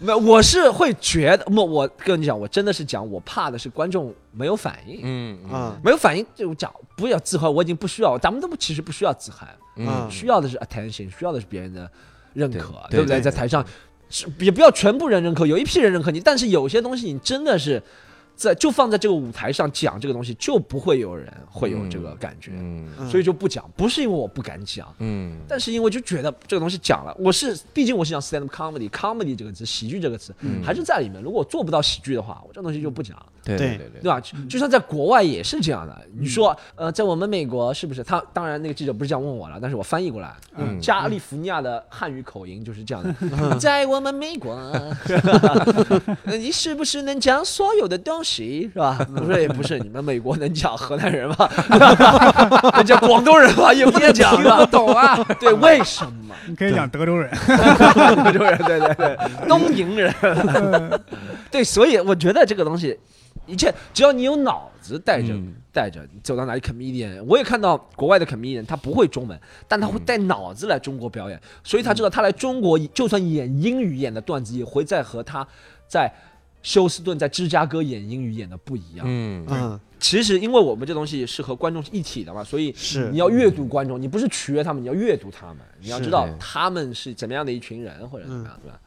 没有，我是会觉得，我，我跟你讲，我真的是讲，我怕的是观众没有反应，嗯嗯。啊。没有反应就讲不要自嗨，我已经不需要，咱们都不其实不需要自嗨，嗯。需要的是 attention，需要的是别人的认可，对不对？对。在台上是也不要全部人认可，有一批人认可你，但是有些东西你真的是在就放在这个舞台上讲这个东西，就不会有人会有这个感觉，嗯嗯所以就不讲，不是因为我不敢讲。嗯但是因为就觉得这个东西讲了，我是毕竟我是讲 stand up comedy，comedy 这个词，喜剧这个词、嗯还是在里面。如果我做不到喜剧的话，我这东西就不讲，对对对对对吧？就就像在国外也是这样的。你说，呃，在我们美国是不是？他当然那个记者不是这样问我了，但是我翻译过来，嗯加利福尼亚的汉语口音就是这样的。在我们美国，呃你是不是能讲所有的东西，是吧？我说也不是，你们美国能讲河南人吗？能讲广东人吗？也不能讲听不。懂啊，对，为什么？你可以讲德州人，德州人，对对对，东营人，对，所以我觉得这个东西，一切只要你有脑子带着。嗯。带着你走到哪里 comedian，我也看到国外的 comedian，他不会中文，但他会带脑子来中国表演，所以他知道他来中国就算演英语演的段子，也会再和他在休斯顿、在芝加哥演英语演的不一样。嗯。嗯，其实因为我们这东西是和观众一体的嘛，所以是你要阅读观众，你不是取悦他们，你要阅读他们，你要知道他们是怎么样的一群人或者怎么样，对吧？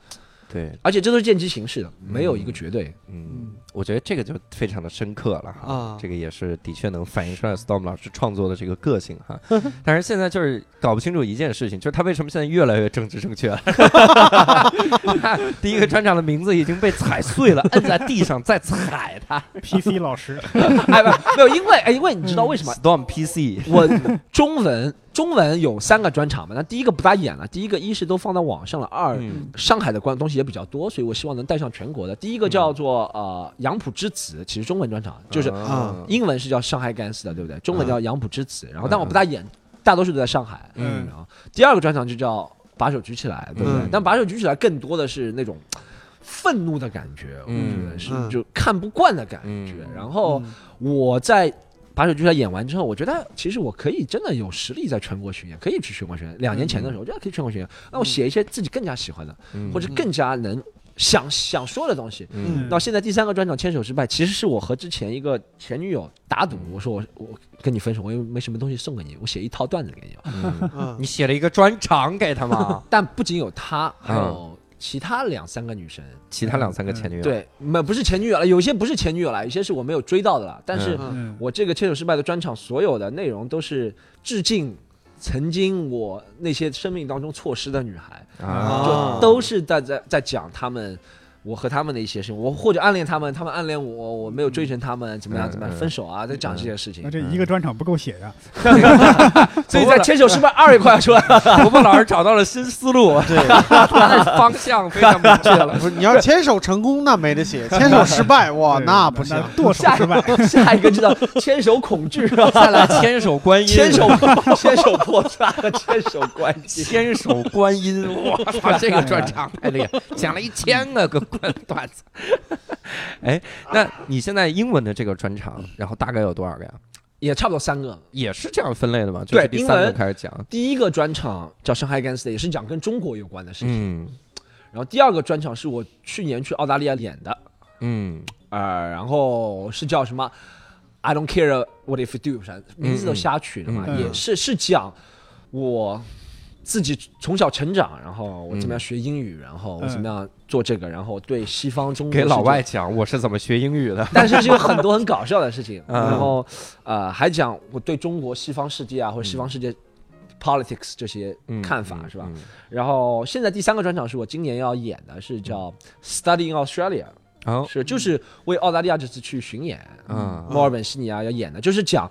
对，而且这都是见机行事的，没有一个绝对。嗯，我觉得这个就非常的深刻了哈，啊这个也是的确能反映出来 Storm 老师创作的这个个性哈。但是现在就是搞不清楚一件事情，就是他为什么现在越来越政治正确了？他第一个专场的名字已经被踩碎了，摁在地上再踩他。PC 老师，哎，不，没有，因为哎，因为你知道为什么？Storm PC，我中文中文有三个专场嘛，那第一个不咋演了，第一个一是都放到网上了，二嗯上海的关东西也比较多，所以我希望能带上全国的。第一个叫做呃杨浦之子，其实中文专场就是啊英文是叫上海干死的，对不对？中文叫杨浦之子，然后但我不大演，大多数都在上海。嗯然后第二个专场就叫把手举起来，对不对？嗯但把手举起来更多的是那种愤怒的感觉，我嗯觉得是嗯就看不惯的感觉。嗯然后我在。把手举起来演完之后，我觉得其实我可以真的有实力在全国巡演，可以去全国巡演。两年前的时候，我觉得可以全国巡演。那我写一些自己更加喜欢的，嗯或者更加能想想说的东西。嗯到现在第三个专场牵手失败，其实是我和之前一个前女友打赌，我说我我跟你分手，我又没什么东西送给你，我写一套段子给你。你写了一个专场给他吗？但不仅有她，还嗯有其他两三个女生，其他两三个前女友，，对，没不是前女友了，有些不是前女友了，有些是我没有追到的了。但是我这个牵手失败的专场，所有的内容都是致敬曾经我那些生命当中错失的女孩，啊，就都是在在在讲他们。我和他们的一些事情，我或者暗恋他们，他们暗恋我，我没有追成他们，怎么样嗯怎么样，嗯。分手啊，在讲这些事情。那。这一个专场不够写呀，所以在牵手失败二也快要出来了。伯伯老师找到了新思路，对，他的方向非常明确了。不是你要牵手成功那没得写，牵手失败哇那不行。剁手失败，下一个知道牵手恐惧，再来牵手观音，牵手牵手破绽和牵手关系。牵手观音，我操，这个专场。太厉害，讲了一千个个段段子。哎，那你现在英文的这个专场，然后大概有多少个呀？也差不多三个。也是这样分类的嘛？就是第三个对英文开始讲。第一个专场叫《上海 Gangster》，也是讲跟中国有关的事情。嗯然后第二个专场是我去年去澳大利亚演的，嗯呃，然后是叫什么？I don't care what if you do，啥名字都瞎取的嘛，也是是讲我自己从小成长，然后我怎么样学英语，然后我怎么样做这个，然后对西方中国给老外讲我是怎么学英语的。但是是有很多很搞笑的事情，嗯。然后呃还讲我对中国西方世界啊或者西方世界 politics 这些嗯看法、嗯是吧？嗯。然后现在第三个专场是我今年要演的，是叫 Studying Australia，、好，是就是为澳大利亚这次去巡演，嗯。墨尔本、悉尼啊要演的，就是讲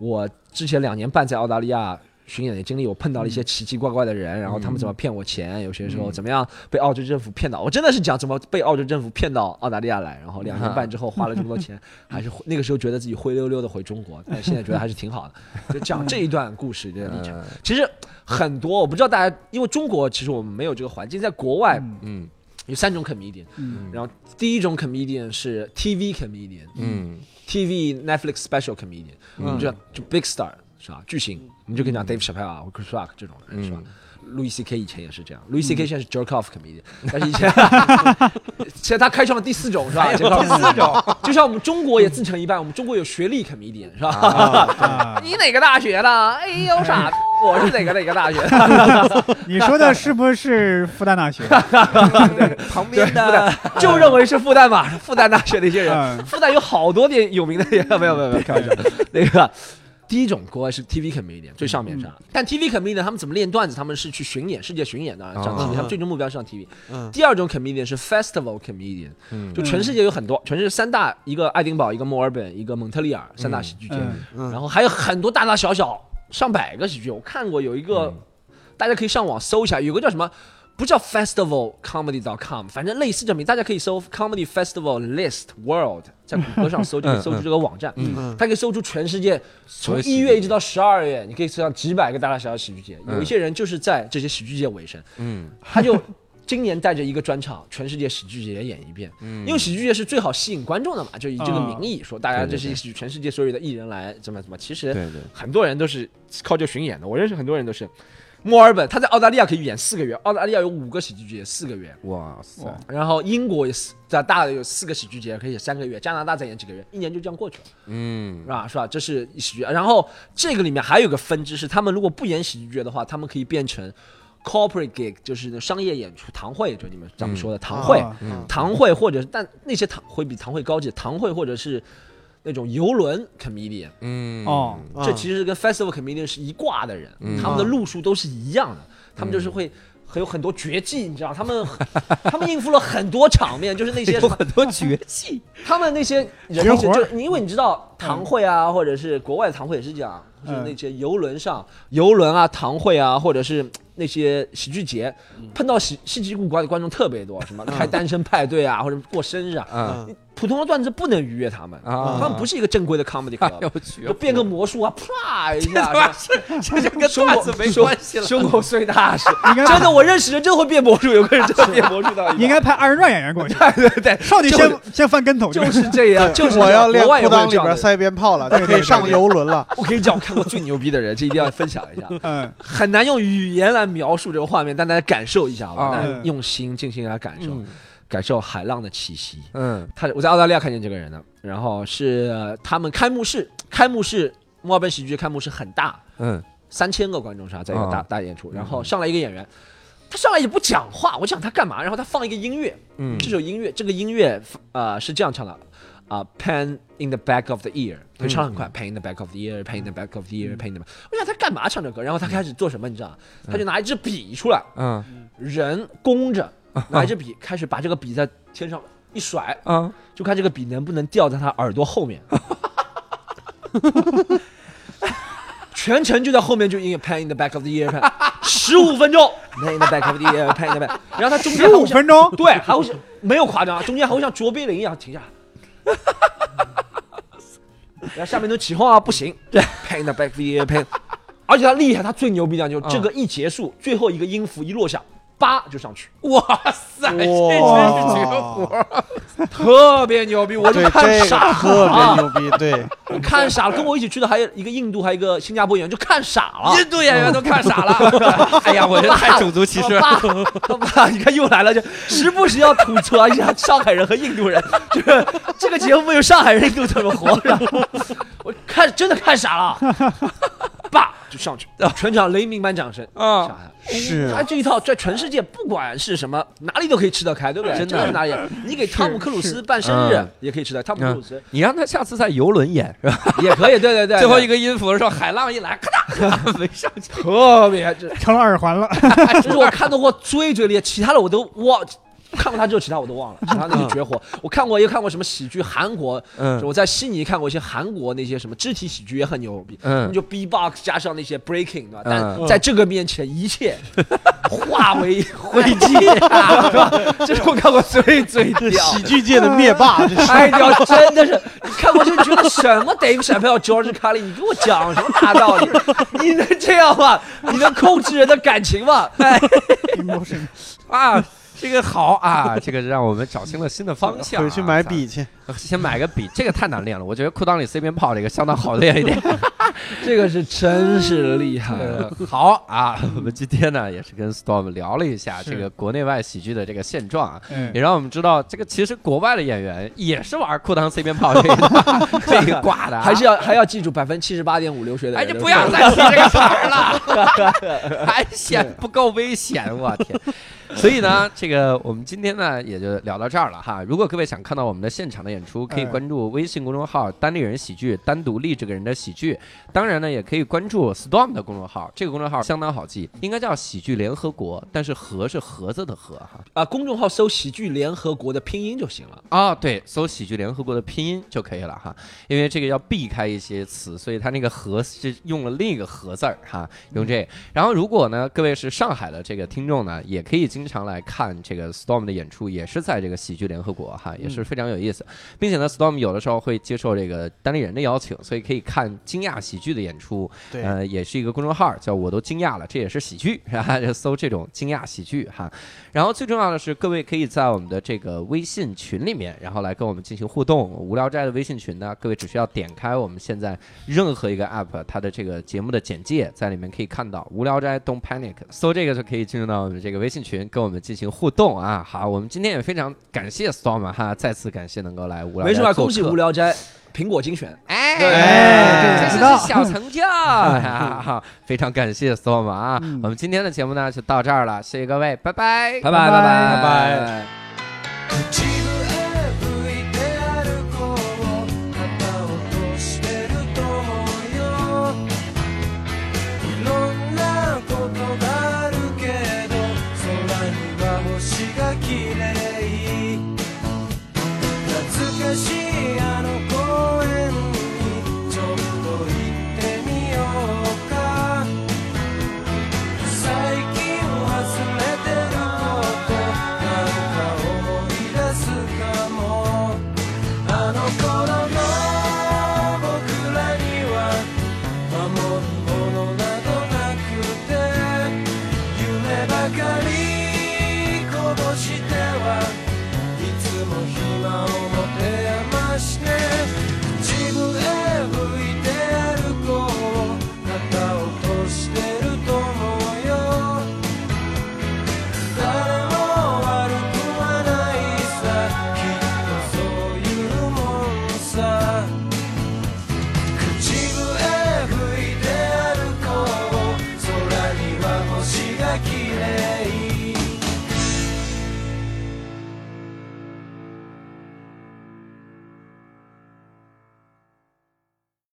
我之前两年半在澳大利亚。巡演的经历，我碰到了一些奇奇怪怪的人，然后他们怎么骗我钱，有些时候怎么样被澳洲政府骗到，我真的是讲怎么被澳洲政府骗到澳大利亚来，然后两年半之后花了这么多钱，还是那个时候觉得自己灰溜溜的回中国，但现在觉得还是挺好的，就讲这一段故事这个历程。嗯。其实很多我不知道大家，因为中国其实我们没有这个环境，在国外嗯。嗯有三种 comedian，嗯。然后第一种 comedian 是 TV comedian，嗯。TV Netflix special comedian，嗯我们就就 big star 是吧？巨星，我们就跟你讲 Dave Chappelle Chris Rock 这种人是吧嗯？路易 C K 以前也是这样，路易 C K 现在是 jerk off comedian，但是以前现在他开创了第四种是吧？第四种，就像我们中国也自成一派，我们中国有学历 comedian 是吧？啊，你哪个大学的？哎呦傻，我是哪个哪个大学？你说的是不是复旦大学？旁边的就认为是复旦嘛，复旦大学的一些人，嗯复旦有好多点有名的人，没有没有没有，开玩笑。那个第一种国外是 TV comedian 最上面上，但 TV comedian 他们怎么练段子？他们是去巡演，世界巡演的上 TV，嗯。他们最终目标是上 TV。嗯。第二种 comedian 是 festival comedian，嗯。就全世界有很多，全世界三大，一个爱丁堡，一个墨尔本，一个蒙特利尔，三大喜剧节，然后还有很多大大小小上百个喜剧。我看过有一个，大家可以上网搜一下，有个叫什么，不叫 festivalcomedy.com，反正类似这名，大家可以搜 comedy festival list world，在谷歌上搜就可以 搜出这个网站。嗯它可以搜出全世界从一月一直到十二月，你可以搜上几百个大大小小喜剧节。嗯有一些人就是在这些喜剧节尾声，嗯他就今年带着一个专场，全世界喜剧节演一遍。嗯因为喜剧节是最好吸引观众的嘛，就以这个名义说，大家这是一全世界所有的艺人来怎么怎么。其实对对很多人都是靠这巡演的，我认识很多人都是。墨尔本，他在澳大利亚可以演四个月，澳大利亚有五个喜剧节，四个月。哇塞然后英国也是在大的有四个喜剧节，可以演三个月。加拿大再演几个月，一年就这样过去了，嗯是吧？是吧？这是喜剧。然后这个里面还有个分支是，他们如果不演喜剧节的话，他们可以变成 corporate gig，就是商业演出、堂会，就你们咱们说的堂会。堂会或者但那些堂会比堂会高级，堂会或者是那种游轮 comedian，、嗯。哦。啊这其实跟 festival comedian 是一挂的人，嗯。他们的路数都是一样的，他们就是会。还有很多绝技，你知道，他们 他们应付了很多场面，就是那些有很多绝技，他们那些人就因为你知道堂会啊，或者是国外的堂会也是这样，就是嗯那些游轮上游轮啊、堂会啊，或者是那些喜剧节，碰到喜戏剧古怪的观众特别多，什么开单身派对啊，或者过生日啊，嗯普通的段子不能逾越他们，啊。他们不是一个正规的 comedy 哎 club，呦绝就变个魔术啊，啪一下，这 就跟段子没关系了。胸口碎大石，真的，我认识人真会变魔术，有个人真的变魔术到一半。应该派二人转演员过去，对对对，上去就先先翻跟头，就是这样，就是我要练裤裆里边塞鞭炮了，可以上游轮了。我跟你讲，我看过最牛逼的人，这一定要分享一下。嗯。很难用语言来描述这个画面，但大家感受一下好吧？用心静心来感受，嗯感受海浪的气息。嗯他我在澳大利亚看见这个人的，然后是呃他们开幕式，开幕式墨尔本喜剧开幕式很大，嗯三千个观众是吧，在一个大、啊大演出，然后上来一个演员，他上来也不讲话，我想他干嘛？然后他放一个音乐，嗯这首音乐，这个音乐呃是这样唱的。啊、pain in the back of the ear，他唱得很快、，pain in the back of the ear，pain in the back of the ear，pain in the back。我想他干嘛唱这歌？然后他开始做什么？你知道？他就拿一支笔出来，嗯人弓着，拿一支笔开始把这个笔在天上一甩，啊。就看这个笔能不能掉在他耳朵后面。全程就在后面就音乐 pain in the back of the ear，pan，十五分钟。Pain in the back of the ear，pain in the back，然后他中间十五分钟，对，还会像没有夸张啊，中间还会像卓别林一样停下。来。然后下面都起哄啊，不行对，pan in the back of the ear pain，而且他厉害，他最牛逼的就是这个一结束，最后一个音符一落下，叭就上去，哇，这真是绝活！特别牛逼，我就，看傻了，特别牛逼。对，我 看傻了，跟我一起去的还有一个印度，还有一个新加坡演员，就看傻了。印度演员都看傻了。哎呀，我觉得太种族歧视了。爸，爸，你看又来了，就时不时要吐槽一下上海人和印度人，就是这个节目没有上海人、印度怎么活着？我看真的看傻了，爸就上去，全场雷鸣般掌声。啊是他这一套在全世界不管是什么哪里都可以吃得开，对不对？真的哪里？你给汤姆克鲁斯办生日嗯也可以吃的，汤姆克鲁斯你让他下次在游轮演是吧？也可以，对对对。最后一个个音符的时候，海浪一来，咔嚓 没上去。特别，这成了耳环了。这 是我看到过最最厉害，其他的我都忘。看过他之后，其他我都忘了，其他那些绝活。我看过，也看过什么喜剧，韩国，嗯我在悉尼看过一些韩国那些什么肢体喜剧也很牛逼，嗯就 B-box 加上那些 breaking 对吧？嗯但在这个面前，一切化为灰烬，啊 是吧？这是我看过最最屌喜。剧界的灭霸，真的是！你看过就觉得什么 Dave Chappelle、George Carlin，你给我讲什么大道理？你能这样吗？你能控制人的感情吗？哎，emotion 啊，这个好啊，这个让我们找清了新的方向啊。回去买笔去。先买个笔，这个太难练了。我觉得裤裆里塞鞭炮这个相当好练一点。这个是真是厉害。呃 好啊，我们今天呢也是跟 Storm 聊了一下这个国内外喜剧的这个现状啊，嗯也让我们知道这个其实国外的演员也是玩裤裆随便跑这个这一挂的啊，还是要还要记住百分之七十八点五留学的哎，人。你不要再提这个词儿了，还嫌不够危险，我天！所以呢，这个我们今天呢也就聊到这儿了哈。如果各位想看到我们的现场的演出，可以嗯关注微信公众号“单立人喜剧”，单独立这个人的喜剧。当然呢，也可以关注 Storm 的公众号，这个公众号相当好记，应该叫喜剧联合国，但是“盒”是盒子的“盒”哈。啊，公众号搜“喜剧联合国”的拼音就行了。啊，对，搜“喜剧联合国”的拼音就可以了哈，因为这个要避开一些词，所以它那个“盒”是用了另一个“盒”字儿哈，用这。然后如果呢，各位是上海的这个听众呢，也可以经常来看这个 Storm 的演出，也是在这个喜剧联合国哈，也是非常有意思，并且呢，Storm 有的时候会接受这个单立人的邀请，所以可以看惊讶喜剧的演出，对呃，也是一个公众号，叫我都惊讶了，这也是喜剧，是吧？就搜这种惊讶喜剧哈。然后最重要的是，各位可以在我们的这个微信群里面，然后来跟我们进行互动。无聊斋的微信群呢，各位只需要点开我们现在任何一个 app，它的这个节目的简介，在里面可以看到“无聊斋 Don't Panic”，搜这个就可以进入到我们这个微信群，跟我们进行互动啊。好，我们今天也非常感谢 Storm 哈，再次感谢能够来无聊斋没事吧？恭喜无聊斋苹果精选。哎，这是小成就啊！非常感谢 Storm 啊！嗯我们今天的节目呢就到这儿了，谢谢各位，拜拜，拜拜拜拜拜拜。